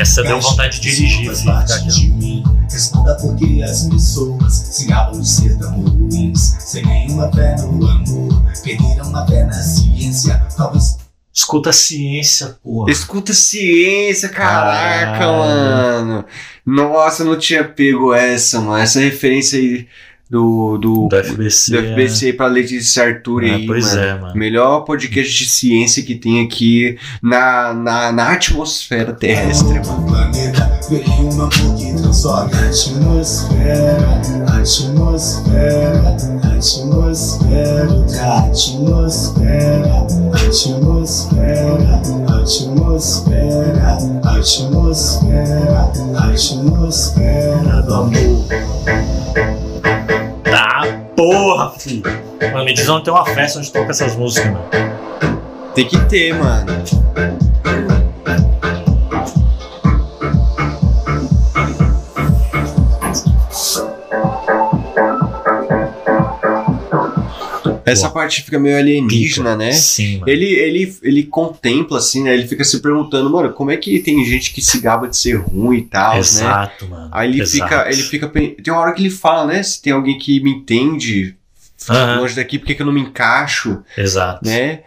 Essa deu vontade de dirigir, mim. Responda por que as pessoas se gabam de ser tão ruins. Sem nenhuma fé no amor, perderam a fé na ciência. Talvez Escuta a ciência, porra. Escuta ciência, caraca, Caralho. mano. Nossa, eu não tinha pego essa, mano. Essa referência aí do, do, Do FBC. do FBC pra Letícia Arthur É, aí, pois mano. é, mano. Melhor podcast de ciência que tem aqui na, na, na atmosfera terrestre, mano. planeta uma que transforma a atmosfera Atmosfera Atmosfera Atmosfera Atmosfera Atmosfera Atmosfera Atmosfera do amor porra, filho. Mano, me diz onde tem uma festa onde toca essas músicas, mano. Tem que ter, mano. Essa parte fica meio alienígena, né? Sim, mano. Ele, ele, ele contempla, assim, né? Ele fica se perguntando, mano, como é que tem gente que se gaba de ser ruim e tal, né? Exato, mano. Aí ele Exato. fica, ele fica. Tem uma hora que ele fala, né? Se tem alguém que me entende Aham. longe daqui, por que que eu não me encaixo, Exato. né?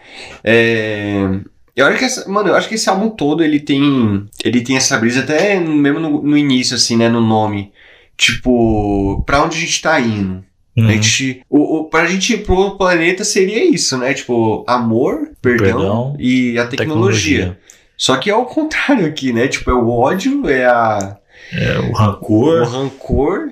É. Eu acho que essa, mano, eu acho que esse álbum todo ele tem, ele tem essa brisa até mesmo no, no início assim, né, no nome. Tipo, pra onde a gente tá indo? Uhum. A gente, o, o, pra gente ir pro planeta seria isso, né? Tipo, amor, perdão, Perdão, e a tecnologia. Só que é o contrário aqui, né? Tipo, é o ódio, é a, É, o o rancor rancor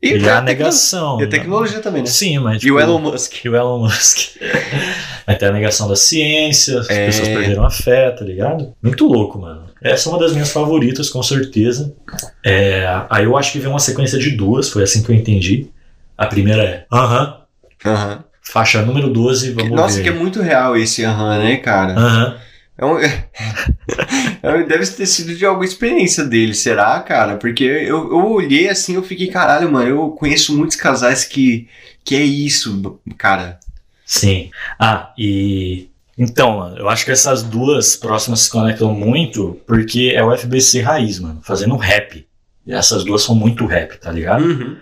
e, e a tecno- negação. E a né? tecnologia também, né? Sim, mas. E o tipo, Elon Musk. E o Elon Musk. Vai ter a negação da ciência, as É. pessoas perderam a fé, tá ligado? Muito louco, mano. Essa é uma das minhas favoritas, com certeza. É, aí eu acho que vem uma sequência de duas, foi assim que eu entendi. A primeira é aham, Aham. faixa número 12, vamos Nossa, ver. que é muito real esse aham, né, cara? Aham. É um- é- deve ter sido de alguma experiência dele, será, cara? Porque eu, eu olhei assim eu fiquei, caralho, mano, eu conheço muitos casais que, que é isso, cara. Sim. Ah, e. Então, mano, eu acho que essas duas próximas se conectam muito porque é o FBC raiz, mano, fazendo rap. E essas duas são muito rap, tá ligado? Uhum.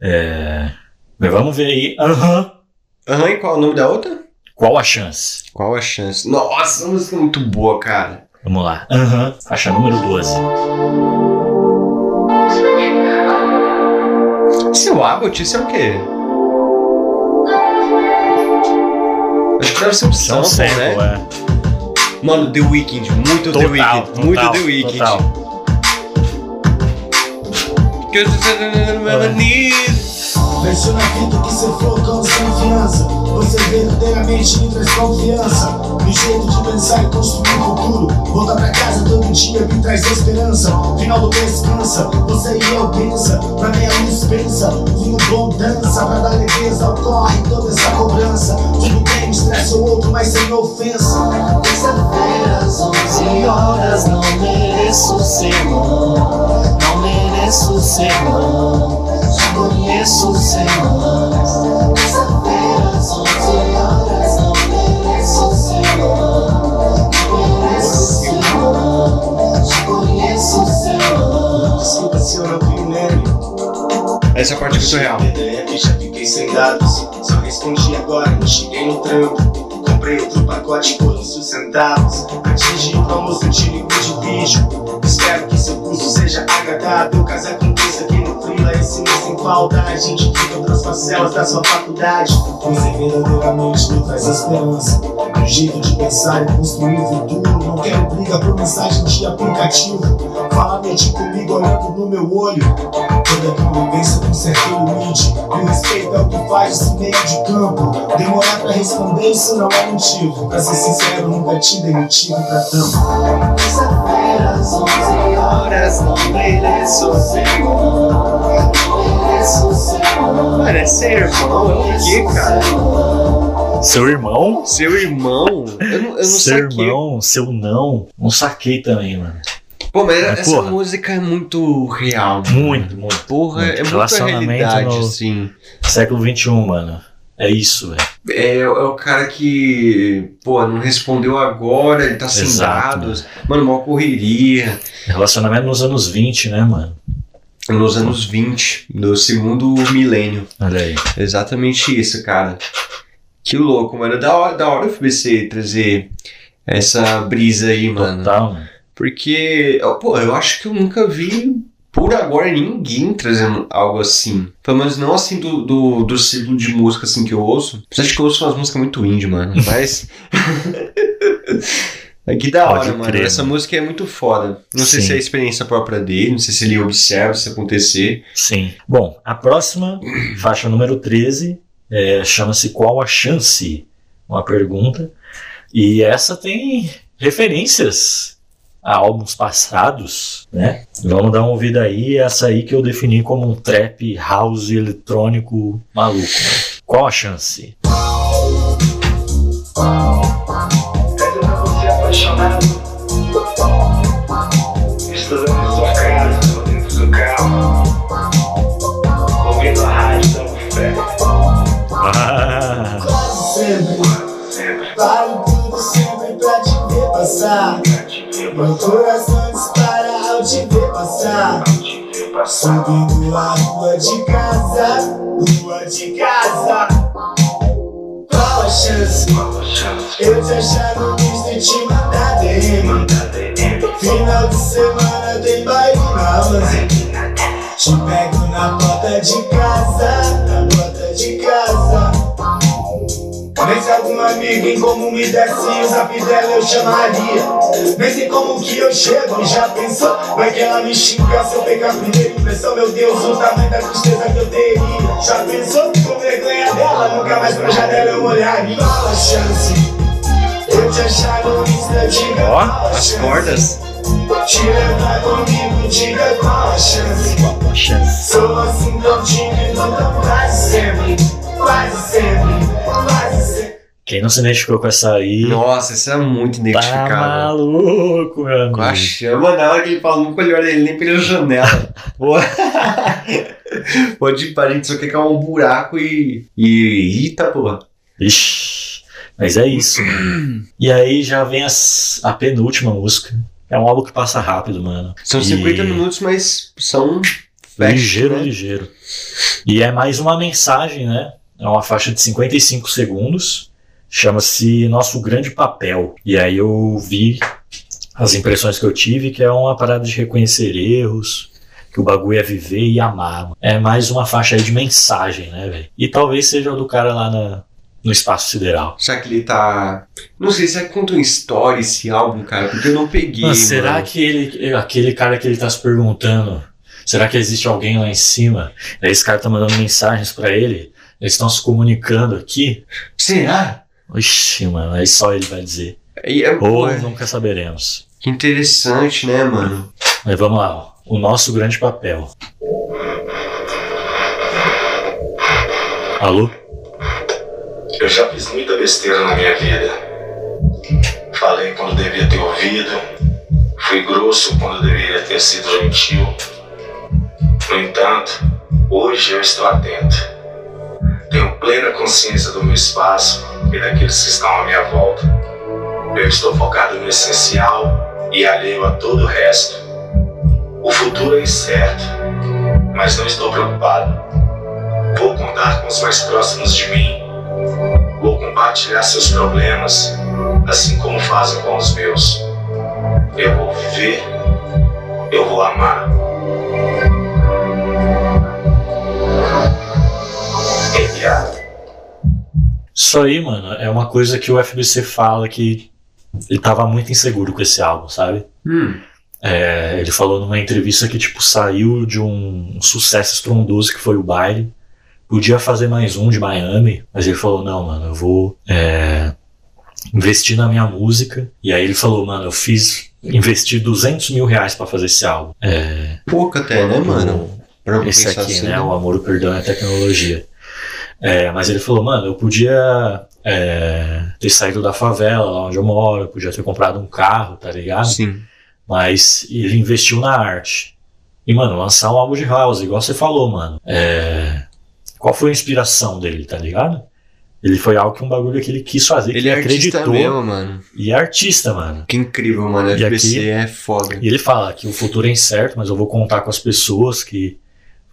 É. Mas vamos ver aí. Aham. Aham, e qual é o nome da outra? Qual a chance? Qual a chance? Nossa, a música é muito boa, cara. Vamos lá. Aham. Faixa número 12. Esse é o Abbott, esse é o quê? Acho que deve ser um Isso é um sample, sample, né? é. Mano, The Weeknd, muito The Total, Weeknd, total, muito The Weeknd. total. Vejo na vida que cê for com confiança Verdadeiramente me traz confiança No jeito de pensar e construir um futuro. Voltar pra casa todo dia me traz esperança. Final do mês cansa, você e eu pensa. Pra minha luz pensa, vinho bom dança. Pra dar leveza ocorre toda essa cobrança. Tudo bem, estresse ou outro, mas sem ofensa. Terça-feira, às 11 horas Não mereço ser mão Não mereço ser mão já conheço os irmãos Terça-feira, às 11 horas Não mereço ser irmão Não mereço ser irmão Já conheço os irmãos Desculpa se eu não vi o nome Essa parte é real. ideia que já fiquei sem dados. Só respondi agora, não cheguei no trampo. Comprei outro pacote por uns centavos Atingi o de líquido de vídeo Espero que seu curso seja agradável Caso aconteça aqui no Frila esse mês sem falta A gente fica outras parcelas da sua faculdade. Você verdadeiramente me traz esperança. Um jeito de pensar e construir o futuro. Não quero briga por mensagem de aplicativo. Fala mente comigo olhando no meu olho. Toda convivência com certo limite. E o respeito é o que faz esse meio de campo. Demorar pra responder isso não é motivo. Pra ser sincero, nunca te dei motivo pra tanto às 11 horas Não mereço ser Não mereço ser bom Mano, é ser irmão, é o quê, cara? Seu irmão? Seu irmão? Eu não, eu não seu saquei. irmão, seu não. Não saquei também, mano. Pô, mas Mas, essa porra. música é muito real. mano. Muito, muito. Porra, Muito. é Relacionamento realidade, no- assim. Século XXI, mano. É isso, velho. É, é o cara que, pô, não respondeu agora, ele tá sem Exato, dados. Mano, mal correria. Relacionamento nos anos 20, né, mano? Nos anos 20, do segundo milênio. Olha aí. Exatamente isso, cara. Que louco, mano. Da hora, da hora o FBC trazer essa brisa aí, mano. Total, mano. Porque, pô, eu acho que eu nunca vi por agora ninguém trazendo algo assim. Pelo menos não assim do, do, do ciclo de música assim que eu ouço. Apesar de que eu ouço umas músicas muito indie, mano. Mas. É que da hora, mano. crer, Essa mano. música é muito foda. Não sei Sim. se é a experiência própria dele, não sei se ele observa isso acontecer. Sim. Bom, a próxima, faixa número 13, é, chama-se Qual a Chance? Uma pergunta. E essa tem referências a álbuns passados, né? Vamos dar uma ouvida aí, essa aí que eu defini como um trap house eletrônico maluco. né? Qual a chance? Ah, Quase sempre, vale tudo sempre pra te ver passar. Meu coração dispara ao te ver passar. Subindo a rua de casa, rua de casa. Qual a chance? Eu te achar no Insta e te mandar DM. Manda DM. Final de semana tem baile na 11. Te pego na porta de casa, na porta de casa. Nem se algum amigo em comum me desse o zap dela eu chamaria. Nem sei como que eu chego, já pensou? Vai que ela me xinga se eu pegar a primeira impressão. Meu Deus, o tamanho da tristeza que eu teria. Já pensou? Com vergonha dela, nunca mais pra janela eu olharia. Qual a chance? Eu te achar no Insta, diga Ó, a As cordas. Te levar comigo, diga qual a chance. qual a chance? Sou assim tão tímido, então quase sempre, quase sempre, quase sempre. Quem não se identificou com essa aí, Nossa, isso é muito tá identificável. maluco, meu amigo. Com a chama, na hora que ele fala, nunca olhou ele nem pela janela. Pode ir pra gente só quer cair um buraco e. E. Eita, porra. Ixi, mas é isso. mano. e aí já vem as- a penúltima música. É um álbum que passa rápido, mano. São E- 50 minutos, mas são. fast, ligeiro, né? ligeiro. E é mais uma mensagem, né? É uma faixa de 55 segundos. Chama-se Nosso Grande Papel. E aí eu vi as impressões que eu tive, que é uma parada de reconhecer erros, que o bagulho é viver e amar. É mais uma faixa aí de mensagem, né, velho? E talvez seja o do cara lá na- no espaço sideral. Será que ele tá. Não sei, será que conta uma história esse álbum, cara? Porque eu não peguei. Mas será mano. que ele, aquele cara que ele tá se perguntando, será que existe alguém lá em cima? Aí esse cara tá mandando mensagens pra ele, eles estão se comunicando aqui. Será? Oxi, mano, aí só ele vai dizer. E é, Ou pô, nunca saberemos. Que interessante, né, mano? Mas vamos lá, ó. o nosso grande papel. Alô? Eu já fiz muita besteira na minha vida. Falei quando devia ter ouvido. Fui grosso quando deveria ter sido gentil. No entanto, hoje eu estou atento. Tenho plena consciência do meu espaço e daqueles que estão à minha volta. Eu estou focado no essencial e alheio a todo o resto. O futuro é incerto, mas não estou preocupado. Vou contar com os mais próximos de mim Vou compartilhar seus problemas, assim como fazem com os meus. Eu vou viver, eu vou amar. Isso aí, mano, é uma coisa que o FBC fala que ele tava muito inseguro com esse álbum, sabe? Hum. É, ele falou numa entrevista que, tipo, saiu de um sucesso estrondoso que foi o baile. Podia fazer mais um de Miami, mas ele falou, não, mano, eu vou é, investir na minha música. E aí ele falou, mano, eu fiz, investi 200 mil reais pra fazer esse álbum. É, Pouco até, né, mano? Pra esse aqui, assim, né? O Amor, o Perdão e a Tecnologia. É, mas ele falou, mano, eu podia é, ter saído da favela, lá onde eu moro, eu podia ter comprado um carro, tá ligado? Sim. Mas ele investiu na arte. E, mano, lançar um álbum de house, igual você falou, mano. É... Qual foi a inspiração dele, tá ligado? Ele foi algo que um bagulho que ele quis fazer, que Ele é artista acreditou. mesmo, mano. E é artista, mano. Que incrível, mano. E FBC aqui- é foda. E ele fala que o futuro é incerto, mas eu vou contar com as pessoas que.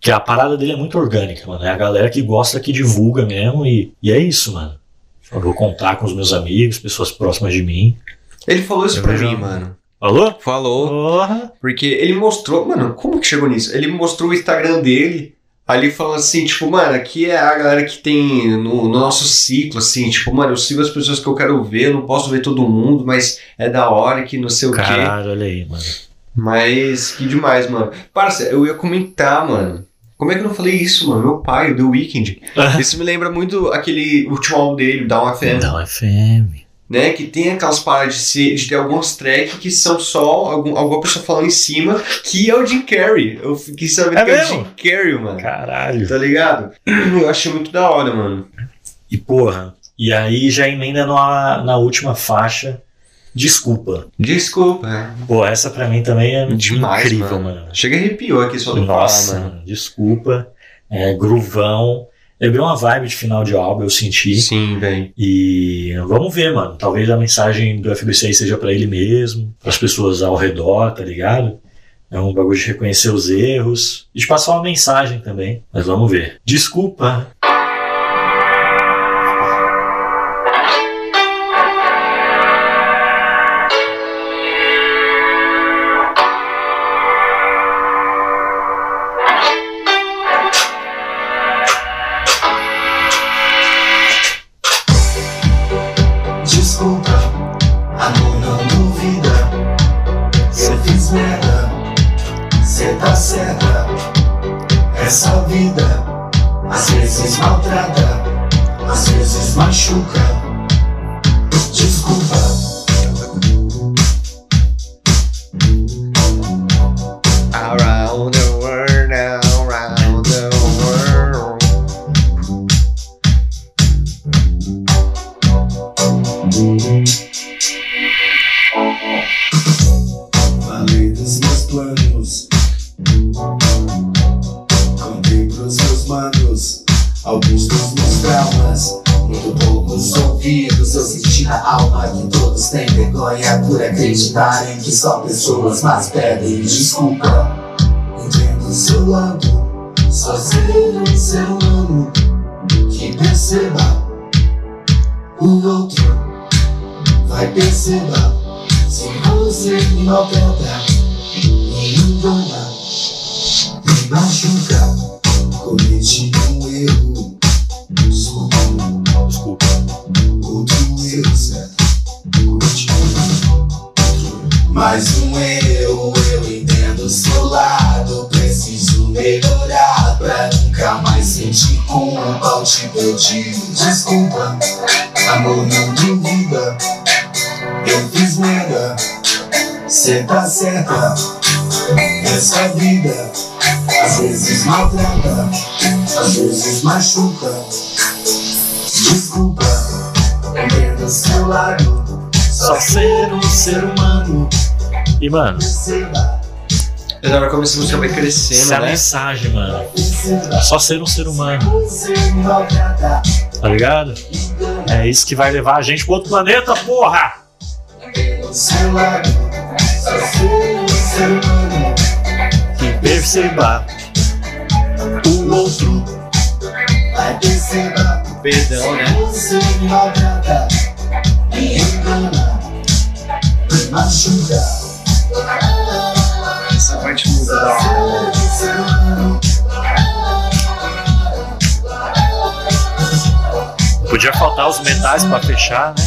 Que a parada dele é muito orgânica, mano. É a galera que gosta, que divulga mesmo. E, e é isso, mano. Eu vou contar com os meus amigos, pessoas próximas de mim. Ele falou isso Eu pra vejo- mim, mano. Falou? Falou. Porra. Porque ele mostrou, mano, como que chegou nisso? Ele mostrou o Instagram dele, ali falando assim, tipo, mano, aqui é a galera que tem no, no nosso ciclo, assim, tipo, mano, eu sigo as pessoas que eu quero ver, eu não posso ver todo mundo, mas é da hora que não sei o quê. Caralho, olha aí, mano. Mas que demais, mano. Parça, eu ia comentar, mano. Como é que eu não falei isso, mano? Meu pai, o The Weeknd. Isso me lembra muito aquele último álbum dele, Down FM, Não, FM. né? Que tem aquelas paradas de, ser- de ter alguns tracks que são só algum, alguma pessoa falando em cima, que é o Jim Carrey. Eu fiquei sabendo É que é o mesmo? Jim Carrey, mano. Caralho. Tá ligado? Eu achei muito da hora, mano. E porra, e aí já emenda na, na última faixa. Desculpa. Desculpa. é. Pô, essa pra mim também é Demais, incrível, mano. mano. Chega arrepiou aqui só de Nossa, falar, mano. desculpa. É, gruvão. Lembrei uma vibe de final de álbum, eu senti. Sim, velho. E vamos ver, mano. Talvez a mensagem do FBC aí seja pra ele mesmo, pras pessoas ao redor, tá ligado? É um bagulho de reconhecer os erros e de passar uma mensagem também. Mas vamos ver. Desculpa, pessoas más pedem desculpa. Amor não duvida. Eu fiz merda, cê tá certa. Essa vida às vezes maltrata, às vezes machuca. Desculpa, entendo seu lado. Só ser um ser humano. E, mano, Perceba, Hora como essa música vai crescendo, essa é a né? mensagem, mano. Só ser um ser humano, tá ligado? É isso que vai levar a gente pro outro planeta, porra! o seu lado. Só ser um ser humano. Que perceba o outro. Vai perceber. Perdão, né? Me engana, me machuca. Parte muito da hora. Podia faltar os metais pra fechar, né?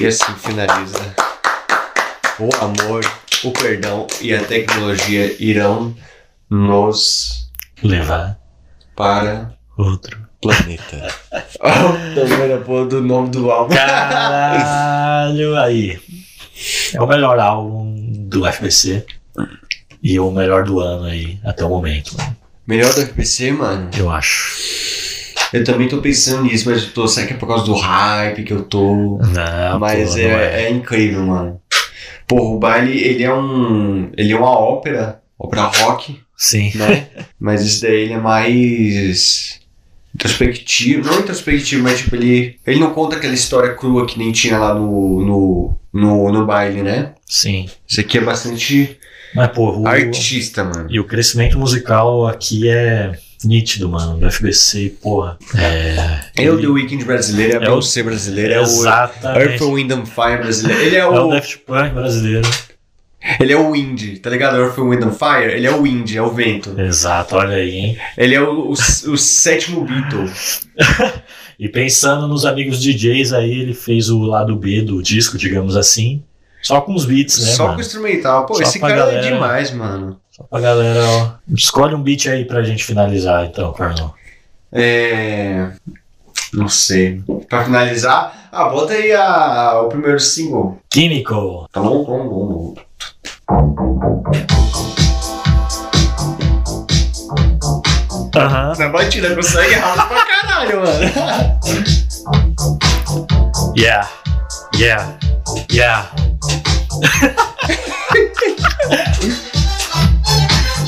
E assim finaliza. O amor, o perdão e a tecnologia irão nos Levar para outro. planeta. também a porra do nome do álbum. Caralho, aí. É o melhor álbum do FBC. E o melhor do ano aí, até o momento, mano. Melhor do FBC, mano. Eu acho. Eu também tô pensando nisso, mas eu tô. Será que é por causa do hype que eu tô? Não, mas pô, é, não é. é incrível, mano. Porra, o baile, ele é um. Ele é uma ópera, ópera rock, Sim. né? mas esse daí ele é mais. Introspectivo, não introspectivo, mas tipo, ele, ele não conta aquela história crua que nem tinha lá no, no, no, no baile, né? Sim. Isso aqui é bastante Mas, pô, o, artista, mano. e o crescimento musical aqui é nítido, mano. Do FBC, porra. É. É o The Weeknd brasileiro, é É o- Beyoncé brasileira, é o Earth, Exatamente. Wind and Fire brasileiro. Ele é É o o, Daft Punk brasileiro. ele é o Wind, tá ligado? Earth, Wind and Fire, ele é o Wind, é o vento. Exato, olha aí, hein? Ele é o, o, o sétimo Beatle. E pensando nos amigos DJs aí, ele fez o lado B do disco, digamos assim. Só com os beats, né, Só mano? com o instrumental. Pô, Só esse cara galera- é demais, mano. Só pra galera, ó. Escolhe um beat aí pra gente finalizar, então, Carlão. É. Não sei. Pra finalizar, ah, bota aí a, o primeiro single. Químico. Tá bom, bom, bom. Aham. Na batida, consegue rápido pra caralho, mano. Yeah. Yeah. Yeah.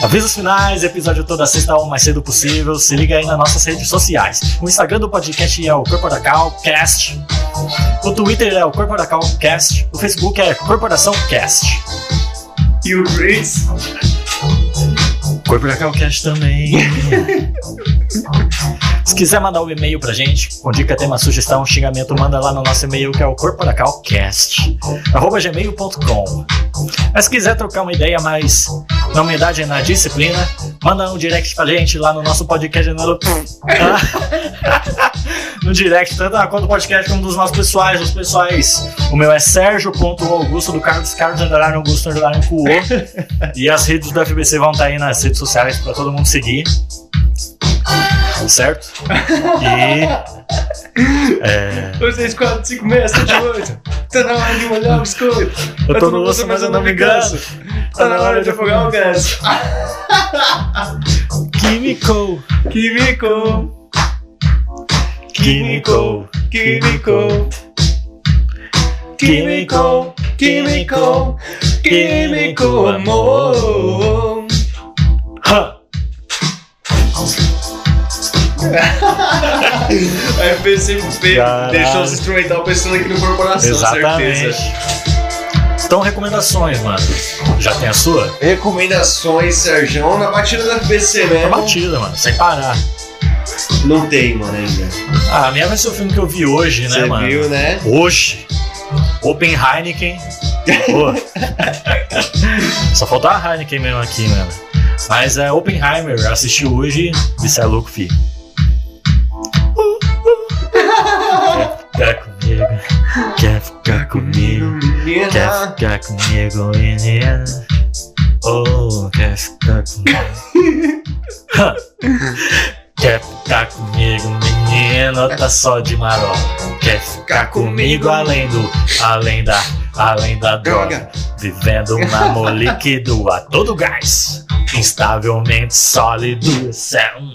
Avisos finais, episódio toda sexta ou mais cedo possível. Se liga aí nas nossas redes sociais. O Instagram do podcast é o Corporacal Cast. O Twitter é o Corporacal Cast. O Facebook é Corporação Cast. E o Chris? Corporacal Cast também. Se quiser mandar um e-mail pra gente, com dica, tema, sugestão, xingamento, manda lá no nosso e-mail que é o corporacalcast, arroba gmail.com. Mas se quiser trocar uma ideia mais na humildade e na disciplina, manda um direct pra gente lá no nosso podcast no, no direct, tanto na conta do podcast como dos nossos pessoais, os pessoais. O meu é Sérgio.augusto, do Carlos Carlos Underline Augusto Underline Cuo. E as redes do FBC vão estar aí nas redes sociais pra todo mundo seguir. Certo? E. É, Vocês 4, 5, 6, 7, 8. Tá na hora de molhar o biscoito. eu tô no osso, mas eu não me canso. Tá na hora de afogar o ganso. Químico, Químico, químico, químico. Químico, químico, químico, amor. Ha! A FPCP Caralho. deixou os instrumental pensando aqui no corporação, Exatamente. certeza. Então, recomendações, mano. Já tem a sua? Recomendações, Sérgio, na batida da FPC É mesmo. batida, mano, sem parar. Não tem, mano, ainda. Ah, a minha vai ser o filme que eu vi hoje, né, Você mano? viu, né? Hoje. Open Heineken. Pô. Só faltou a Heineken mesmo aqui, mano. Mas é Oppenheimer, assisti hoje. Isso é louco, fi. Quer ficar comigo? Quer ficar comigo? Quer ficar comigo, menina? Oh, quer ficar comigo? Quer ficar comigo, menino? Tá só de marola. Quer ficar comigo além do, além da, além da droga? Vivendo um amor líquido a todo gás. Instavelmente sólido. Cê é um-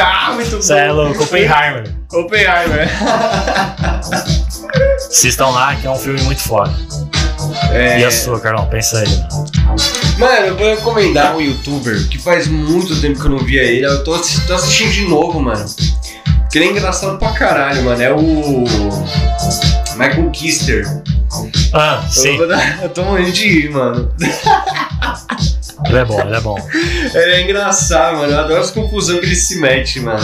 Ah, muito bom. cê é louco, Oppenheimer. Oppenheimer. Assistam lá, que é um filme muito foda. É, E a sua, Carlão? Pensa aí. mano. Eu vou recomendar um youtuber que faz muito tempo que eu não via ele. Eu tô, tô assistindo de novo, mano. Que ele é engraçado pra caralho, mano. É o. Michael Kister. Ah, Eu, sim. dar- eu tô morrendo de rir, mano. Ele é bom, ele é bom. Ele é engraçado, mano. Eu adoro as confusões que ele se mete, mano.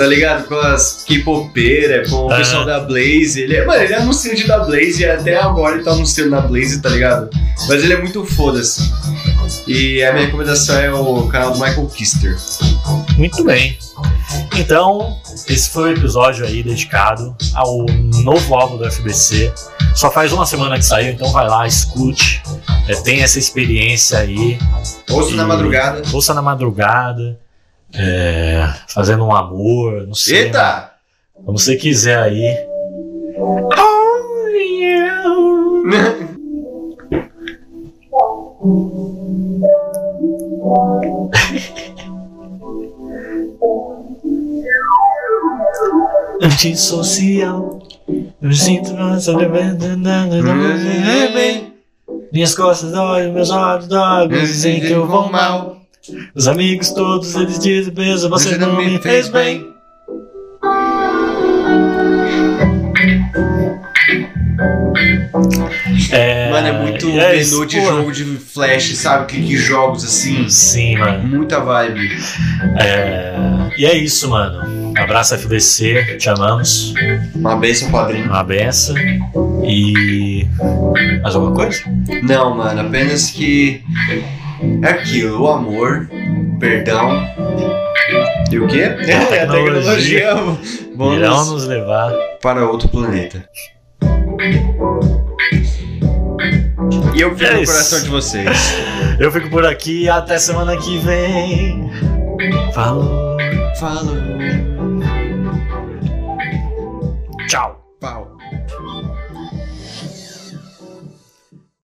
Tá ligado? Com as K-popeiras, com o Ah. pessoal da Blaze. Ele é, mano, ele é anunciante da Blaze e até agora ele tá anunciando na Blaze, tá ligado? Mas ele é muito foda-se. E a minha recomendação é o canal do Michael Kister. Muito bem. Então, esse foi o episódio aí dedicado ao novo álbum do FBC. Só faz uma semana que saiu, então vai lá, escute. É, tem essa experiência aí. Ouço na E- madrugada. Ouça na madrugada. É, fazendo um amor, não sei. Eita! Como você quiser aí. Antissocial. Eu me sinto mais bem. Minhas costas doem, meus olhos doem, dizem que eu vou mal. Os amigos todos eles dizem, beleza, você não me fez bem. É, Mano, é muito é menu de jogo de flash, sabe? Clique jogos assim. Sim, mano. Muita vibe. É, e é isso, mano. Abraço FBC, te amamos. Uma benção, padrinho. Uma benção. E. Mais alguma coisa? Não, mano, apenas que. É aquilo, o amor, perdão. E o quê? É, a tecnologia. Vamos Irão nos levar. para outro planeta. E eu fico É no coração de vocês. Eu fico por aqui até semana que vem. Falou. Falou. Tchau. Pau.